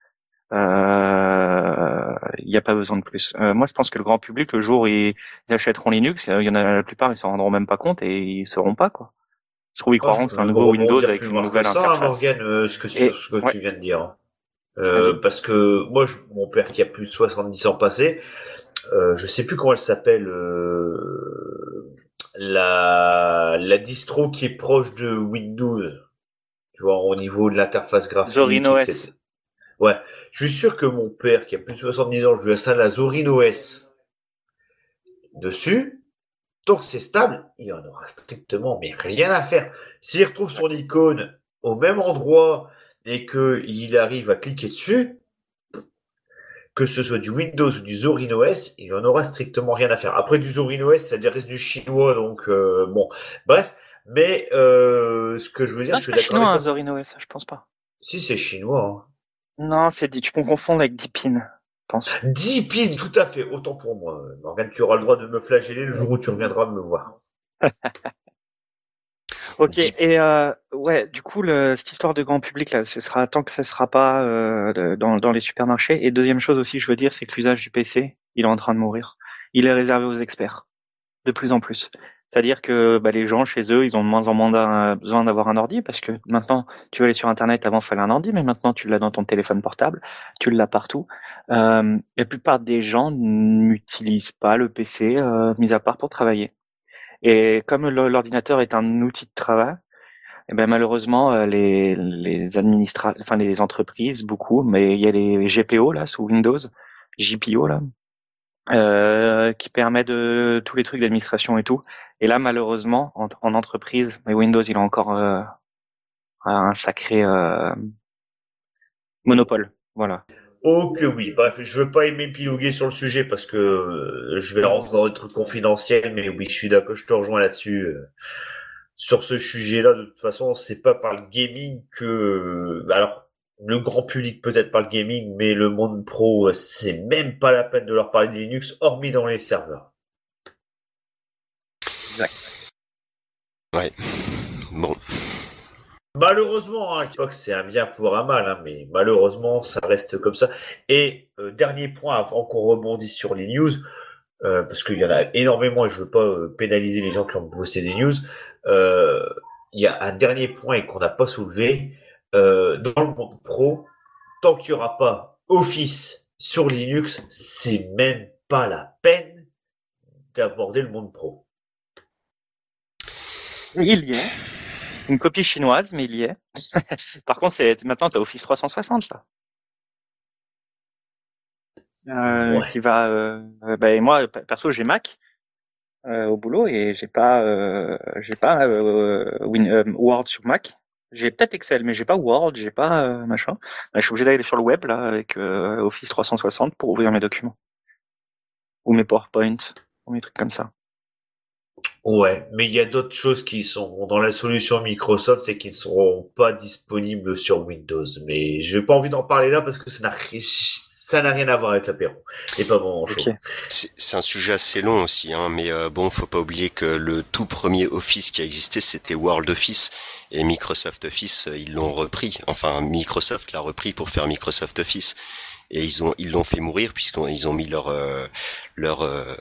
Euh, Il n'y a pas besoin de plus. Euh, moi, je pense que le grand public, le jour où ils achèteront Linux, il y en a la plupart, ils s'en rendront même pas compte et ils sauront pas quoi. Je trouve ils croiront que c'est un nouveau Windows avec une nouvelle ça, interface. Morgane, euh, ce que, tu, Et- ce que ouais. tu viens de dire. Euh, parce que moi, je- mon père qui a plus de 70 ans passé, euh, je sais plus comment elle s'appelle, euh, la, la distro qui est proche de Windows. Tu vois, au niveau de l'interface graphique. Zorin OS. Ouais. Je suis sûr que mon père qui a plus de 70 ans, je lui installe la Zorin OS dessus. Tant que c'est stable, il en aura strictement mais rien à faire. S'il retrouve son icône au même endroit et que il arrive à cliquer dessus, que ce soit du Windows ou du Zorin OS, il en aura strictement rien à faire. Après du Zorin OS, ça reste du chinois, donc euh, bon, bref. Mais euh, ce que je veux dire, c'est d'accord chinois, avec. Zorin OS, je pense pas. Si c'est chinois. Hein. Non, c'est dit, tu peux confondre avec Deepin, pense. 10 pins, tout à fait, autant pour moi. Morgane, tu auras le droit de me flageller le jour où tu reviendras me voir. Ok, et euh, ouais, du coup, le, cette histoire de grand public là, ce sera tant que ce sera pas euh, dans, dans les supermarchés. Et deuxième chose aussi, je veux dire, c'est que l'usage du PC, il est en train de mourir. il est réservé aux experts, de plus en plus. C'est-à-dire que bah, les gens chez eux, ils ont de moins en moins besoin d'avoir un ordi parce que maintenant, tu vas aller sur Internet. Avant, il fallait un ordi, mais maintenant, tu l'as dans ton téléphone portable, tu l'as partout. Euh, la plupart des gens n'utilisent pas le PC, euh, mis à part pour travailler. Et comme l'ordinateur est un outil de travail, eh ben malheureusement euh, les les enfin les entreprises beaucoup, mais il y a les GPO là sous Windows, JPO là, euh, qui permet de tous les trucs d'administration et tout. Et là, malheureusement, en, en entreprise, Windows, il a encore euh, un sacré euh, monopole. Voilà. Oh que oui. Bref, je veux pas m'épiloguer sur le sujet parce que euh, je vais rentrer dans des trucs confidentiels, mais oui, je suis d'accord, je te rejoins là-dessus. Euh, sur ce sujet-là, de toute façon, c'est pas par le gaming que, alors, le grand public peut-être par le gaming, mais le monde pro, c'est même pas la peine de leur parler de Linux, hormis dans les serveurs. Exact. Ouais. Bon. Malheureusement, hein, je sais pas que c'est un bien pour un mal, hein, mais malheureusement, ça reste comme ça. Et euh, dernier point, avant qu'on rebondisse sur les news, euh, parce qu'il y en a énormément et je veux pas euh, pénaliser les gens qui ont bossé des news. Euh, il y a un dernier point qu'on n'a pas soulevé, euh, dans le monde pro, tant qu'il n'y aura pas Office sur Linux, c'est même pas la peine d'aborder le monde pro. Il y est. Une copie chinoise, mais il y est. Par contre, c'est maintenant tu as Office 360 là. Euh, Ouais. qui va euh, bah, moi perso j'ai Mac euh, au boulot et j'ai pas j'ai pas Win- Word sur Mac j'ai peut-être Excel mais j'ai pas Word j'ai pas euh, machin. Bah, je suis obligé d'aller sur le web là avec euh, Office 360 pour ouvrir mes documents. Ou mes PowerPoint ou mes trucs comme ça. Ouais, mais il y a d'autres choses qui sont dans la solution Microsoft et qui ne seront pas disponibles sur Windows. Mais je n'ai pas envie d'en parler là parce que ça n'a ri- ça n'a rien à voir avec l'apéro. Et pas bon chaud. ok C'est c'est un sujet assez long aussi, hein, mais euh, bon, faut pas oublier que le tout premier Office qui a existé, c'était World Office et Microsoft Office, euh, ils l'ont repris. Enfin, Microsoft l'a repris pour faire Microsoft Office et ils ont ils l'ont fait mourir puisqu'ils ont mis leur euh, leur euh,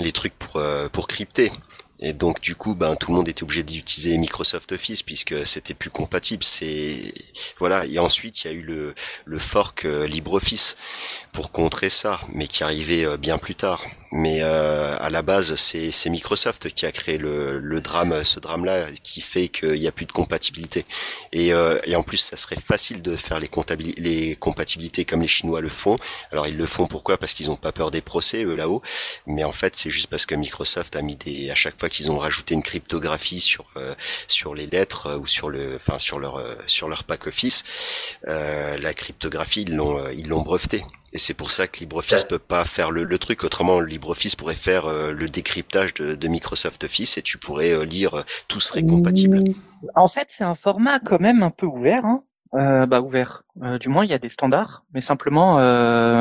les trucs pour euh, pour crypter. Et donc du coup, ben tout le monde était obligé d'utiliser Microsoft Office puisque c'était plus compatible. C'est voilà. Et ensuite, il y a eu le le fork euh, LibreOffice pour contrer ça, mais qui arrivait euh, bien plus tard. Mais euh, à la base, c'est c'est Microsoft qui a créé le, le drame, ce drame-là, qui fait qu'il n'y a plus de compatibilité. Et, euh, et en plus, ça serait facile de faire les, comptabili- les compatibilités comme les Chinois le font. Alors ils le font pourquoi? Parce qu'ils n'ont pas peur des procès eux là-haut. Mais en fait, c'est juste parce que Microsoft a mis des à chaque fois qu'ils ont rajouté une cryptographie sur euh, sur les lettres euh, ou sur le enfin sur leur euh, sur leur pack office, la cryptographie ils l'ont ils l'ont breveté. Et c'est pour ça que LibreOffice Ça- peut pas faire le, le truc. Autrement, LibreOffice pourrait faire euh, le décryptage de, de Microsoft Office et tu pourrais euh, lire tout serait compatible. En fait, c'est un format quand même un peu ouvert. Hein. Euh, bah ouvert. Du moins, il y a des standards, mais simplement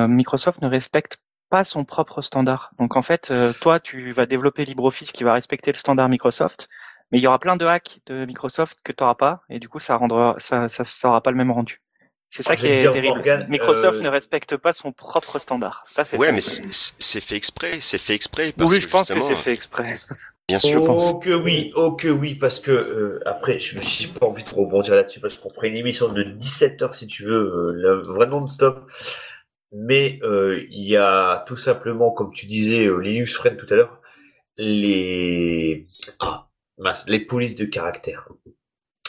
Microsoft ne respecte pas son propre standard. Donc en fait, euh, toi, tu vas développer LibreOffice qui va respecter le standard Microsoft, mais il y aura plein de hacks de Microsoft que tu n'auras pas, et du coup, ça rendra, ça, ça, ça aura pas le même rendu. C'est ça Je qui est terrible. Morgane, Microsoft euh, ne respecte pas son propre standard. Ça, c'est Ouais, mais terrible. c'est c'est fait exprès, c'est fait exprès parce oui, que je pense que c'est fait exprès. bien sûr. Oh que oui, oh que oui, parce que euh, après, je n'ai pas envie de rebondir là-dessus parce qu'on ferait une émission de 17 heures si tu veux, euh, le vrai non-stop. Mais euh, il y a tout simplement, comme tu disais, euh, Linux Friend tout à l'heure, les ah, les polices de caractère.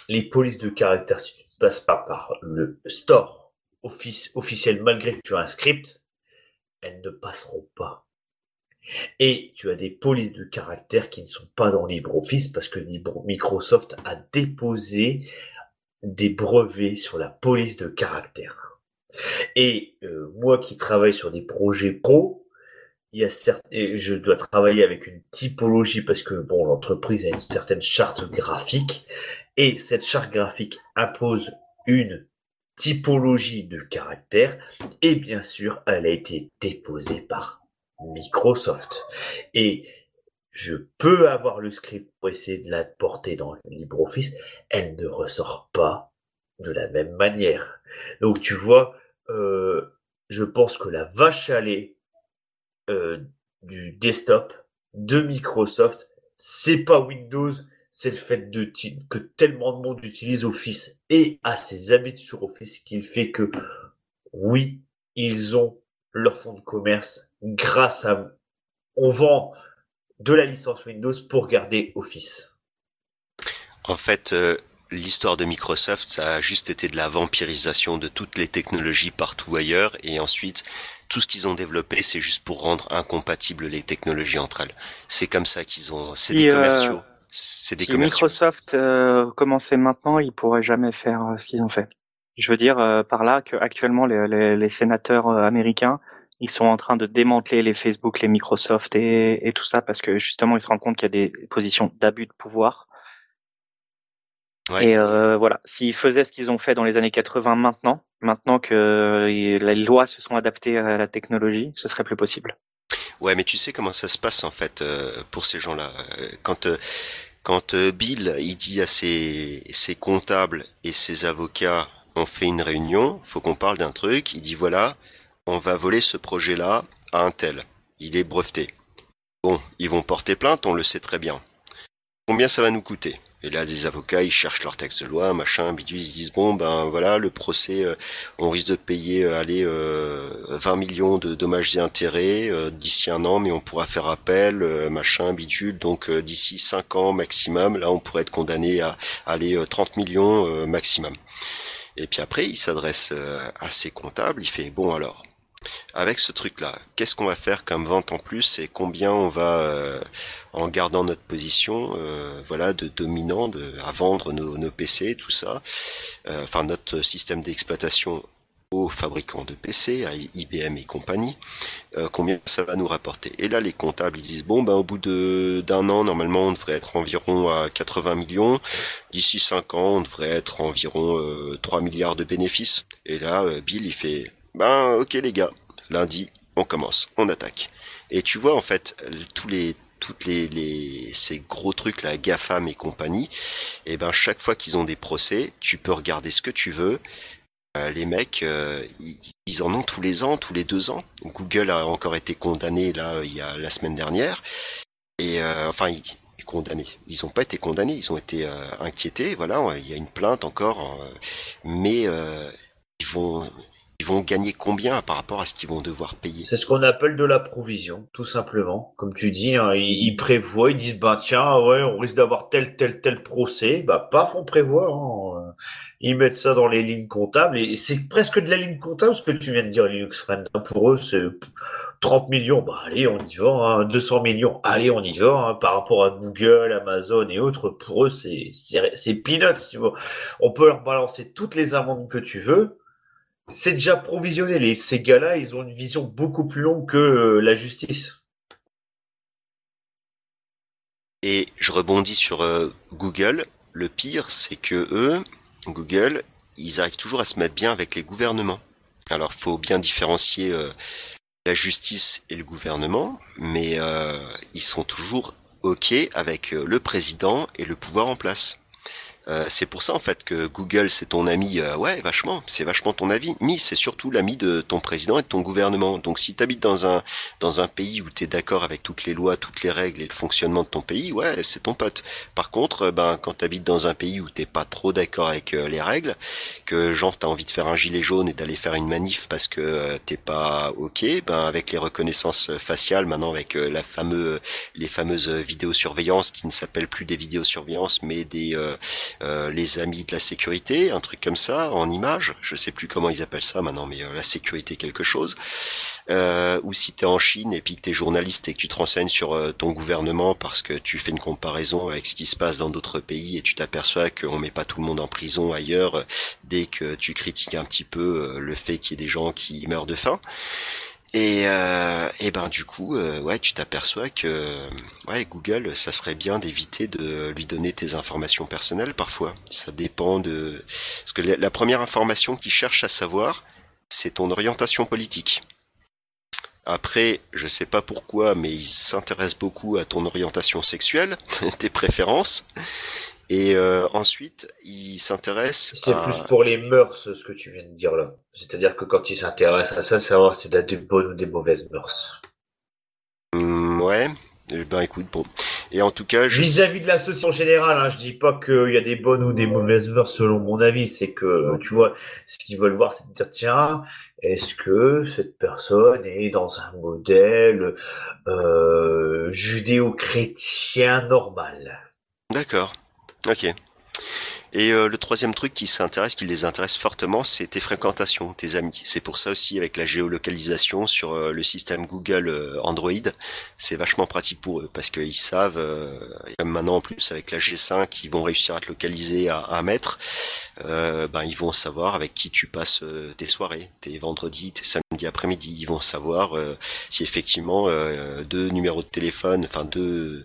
Les polices de caractère, si tu ne passes pas par le store officiel, malgré que tu as un script, elles ne passeront pas. Et tu as des polices de caractère qui ne sont pas dans LibreOffice parce que Microsoft a déposé des brevets sur la police de caractère. Et euh, moi qui travaille sur des projets pro, il y a certes, je dois travailler avec une typologie parce que bon, l'entreprise a une certaine charte graphique et cette charte graphique impose une typologie de caractère et bien sûr, elle a été déposée par Microsoft. Et je peux avoir le script pour essayer de la porter dans LibreOffice, elle ne ressort pas de la même manière. Donc tu vois, euh, je pense que la vache à lait euh, du desktop de Microsoft, c'est pas Windows, c'est le fait de, que tellement de monde utilise Office et a ses habitudes sur Office qu'il fait que, oui, ils ont leur fonds de commerce grâce à, on vend de la licence Windows pour garder Office. En fait, euh, l'histoire de Microsoft, ça a juste été de la vampirisation de toutes les technologies partout ailleurs, et ensuite, tout ce qu'ils ont développé, c'est juste pour rendre incompatibles les technologies entre elles. C'est comme ça qu'ils ont, c'est des euh, commerciaux. C'est des si Microsoft euh, commençait maintenant, ils pourraient jamais faire ce qu'ils ont fait. Je veux dire par là qu'actuellement les, les, les sénateurs américains ils sont en train de démanteler les Facebook, les Microsoft et, et tout ça parce que justement ils se rendent compte qu'il y a des positions d'abus de pouvoir. Ouais. Et euh, voilà, s'ils faisaient ce qu'ils ont fait dans les années 80 maintenant, maintenant que les lois se sont adaptées à la technologie, ce serait plus possible. Ouais, mais tu sais comment ça se passe en fait euh, pour ces gens-là. Euh, quand euh, quand Bill il dit à ses, ses comptables et ses avocats on fait une réunion, faut qu'on parle d'un truc, il dit voilà, on va voler ce projet-là à un tel. Il est breveté. Bon, ils vont porter plainte, on le sait très bien. Combien ça va nous coûter? Et là, les avocats, ils cherchent leur texte de loi, machin, bidule, ils se disent bon, ben voilà, le procès, euh, on risque de payer, euh, allez, 20 euh, millions de dommages et intérêts d'ici un an, mais on pourra faire appel, machin, bidule. Donc d'ici 5 ans maximum, là, on pourrait être condamné à aller 30 millions maximum. Et puis après, il s'adresse à ses comptables, il fait bon alors, avec ce truc-là, qu'est-ce qu'on va faire comme vente en plus et combien on va, euh, en gardant notre position, euh, voilà, de dominant, à vendre nos, PC, tout ça, euh, enfin notre système d'exploitation aux fabricants de PC, à IBM et compagnie, combien ça va nous rapporter. Et là, les comptables, ils disent, bon, ben, au bout d'un an, normalement, on devrait être environ à 80 millions. D'ici 5 ans, on devrait être environ 3 milliards de bénéfices. Et là, Bill, il fait, ben ok les gars, lundi on commence, on attaque. Et tu vois en fait tous les toutes les, les ces gros trucs là GAFAM et compagnie, et ben chaque fois qu'ils ont des procès, tu peux regarder ce que tu veux. Euh, les mecs, euh, ils, en ont tous les ans, tous les deux ans. Google a encore été condamné là il y a la semaine dernière. Et euh, enfin, ils, condamnés. Ils n'ont pas été condamnés, ils ont été inquiétés. Voilà, il y a une plainte encore, mais ils vont ils vont gagner combien par rapport à ce qu'ils vont devoir payer? C'est ce qu'on appelle de la provision, tout simplement. Comme tu dis, hein, ils, prévoient, ils disent bah tiens ouais, on risque d'avoir tel tel tel procès, bah paf, on prévoit. Hein. Ils mettent ça dans les lignes comptables et c'est presque de la ligne comptable ce que tu viens de dire Linux Friend. Pour eux, c'est 30 millions, bah allez, on y va. Hein. 200 millions, allez, on y va. Hein. Par rapport à Google, Amazon et autres, pour eux, c'est c'est peanuts, tu vois. On peut leur balancer toutes les amendes que tu veux c'est déjà provisionné. Ces gars-là, ils ont une vision beaucoup plus longue que euh, la justice. Et je rebondis sur euh, Google. Le pire, c'est que eux, Google, ils arrivent toujours à se mettre bien avec les gouvernements. Alors, faut bien différencier euh, la justice et le gouvernement, mais ils sont toujours ok avec le président et le pouvoir en place. Euh, c'est pour ça en fait que Google c'est ton ami, euh, ouais vachement, c'est vachement ton ami, mais c'est surtout l'ami de ton président et de ton gouvernement. Donc si tu habites dans un dans un pays où tu es d'accord avec toutes les lois, toutes les règles et le fonctionnement de ton pays, ouais c'est ton pote. Par contre, euh, ben quand tu habites dans un pays où t'es pas trop d'accord avec les règles, que genre t'as envie de faire un gilet jaune et d'aller faire une manif parce que t'es pas ok, ben avec les reconnaissances faciales, maintenant avec la fameuse les fameuses vidéosurveillances qui ne s'appellent plus des vidéosurveillances mais des euh, les amis de la sécurité, un truc comme ça, en image. Je sais plus comment ils appellent ça maintenant, mais euh, la sécurité quelque chose. Euh, ou si tu es en Chine et puis que tu es journaliste et que tu te renseignes sur ton gouvernement parce que tu fais une comparaison avec ce qui se passe dans d'autres pays et tu t'aperçois qu'on met pas tout le monde en prison ailleurs dès que tu critiques un petit peu le fait qu'il y ait des gens qui meurent de faim. Et, euh, ben du coup, euh, ouais, tu t'aperçois que ouais, Google, ça serait bien d'éviter de lui donner tes informations personnelles parfois. Ça dépend de parce que la, première information qu'il cherche à savoir, c'est ton orientation politique. Après, je sais pas pourquoi, mais il s'intéresse beaucoup à ton orientation sexuelle, tes préférences. Et euh, ensuite, il s'intéresse. C'est plus pour les mœurs, ce que tu viens de dire là. C'est-à-dire que quand il s'intéresse à ça, c'est savoir si t'as des bonnes ou des mauvaises mœurs. Hum, ouais. Eh ben écoute, bon. Et en tout cas, je... Vis-à-vis de l'association en général, hein, je dis pas qu'il y a des bonnes ou des mauvaises mœurs selon mon avis, c'est que, tu vois, ce qu'ils veulent voir, c'est de dire, tiens, est-ce que cette personne est dans un modèle euh, judéo-chrétien normal? D'accord. Ok. Et euh, le troisième truc qui s'intéresse, qui les intéresse fortement, c'est tes fréquentations, tes amis. C'est pour ça aussi avec la géolocalisation sur euh, le système Google euh, Android, c'est vachement pratique pour eux parce qu'ils savent, comme maintenant en plus avec la G5, ils vont réussir à te localiser à un mètre. ben ils vont savoir avec qui tu passes tes soirées, tes vendredis, tes samedis après-midi. Ils vont savoir si effectivement deux numéros de téléphone, enfin deux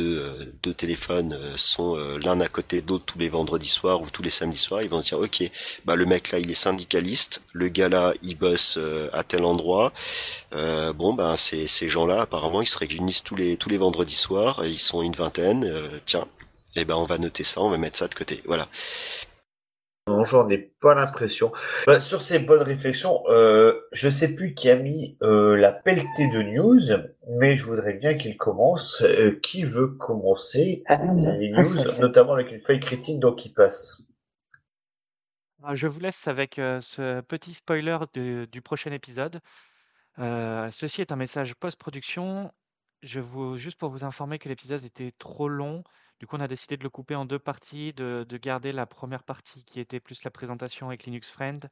euh, deux, téléphones euh, sont euh, l'un à côté de l'autre tous les vendredis soirs ou tous les samedis soirs, ils vont se dire ok, bah le mec là il est syndicaliste, le gars là il bosse à tel endroit. bon ben ces gens-là apparemment ils se réunissent tous les tous les vendredis soirs, ils sont une vingtaine. tiens, et eh ben on va noter ça, on va mettre ça de côté. Voilà. Non, j'en ai pas l'impression. Bah, sur ces bonnes réflexions, euh, je sais plus qui a mis euh, la pelletée de news, mais je voudrais bien qu'il commence. Euh, qui veut commencer les news, notamment avec une feuille critique donc qui passe ah, Je vous laisse avec ce petit spoiler du prochain épisode. ceci est un message post-production. Je vous, juste pour vous informer que l'épisode était trop long. Du coup, on a décidé de le couper en deux parties, de, garder la première partie qui était plus la présentation avec Linux Friend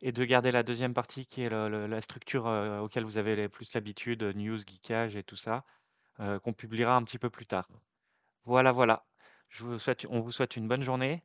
et de garder la deuxième partie qui est la structure euh, auquel vous avez plus l'habitude, news, geekage et tout ça, euh, qu'on publiera un petit peu plus tard. Voilà, voilà. On vous souhaite une bonne journée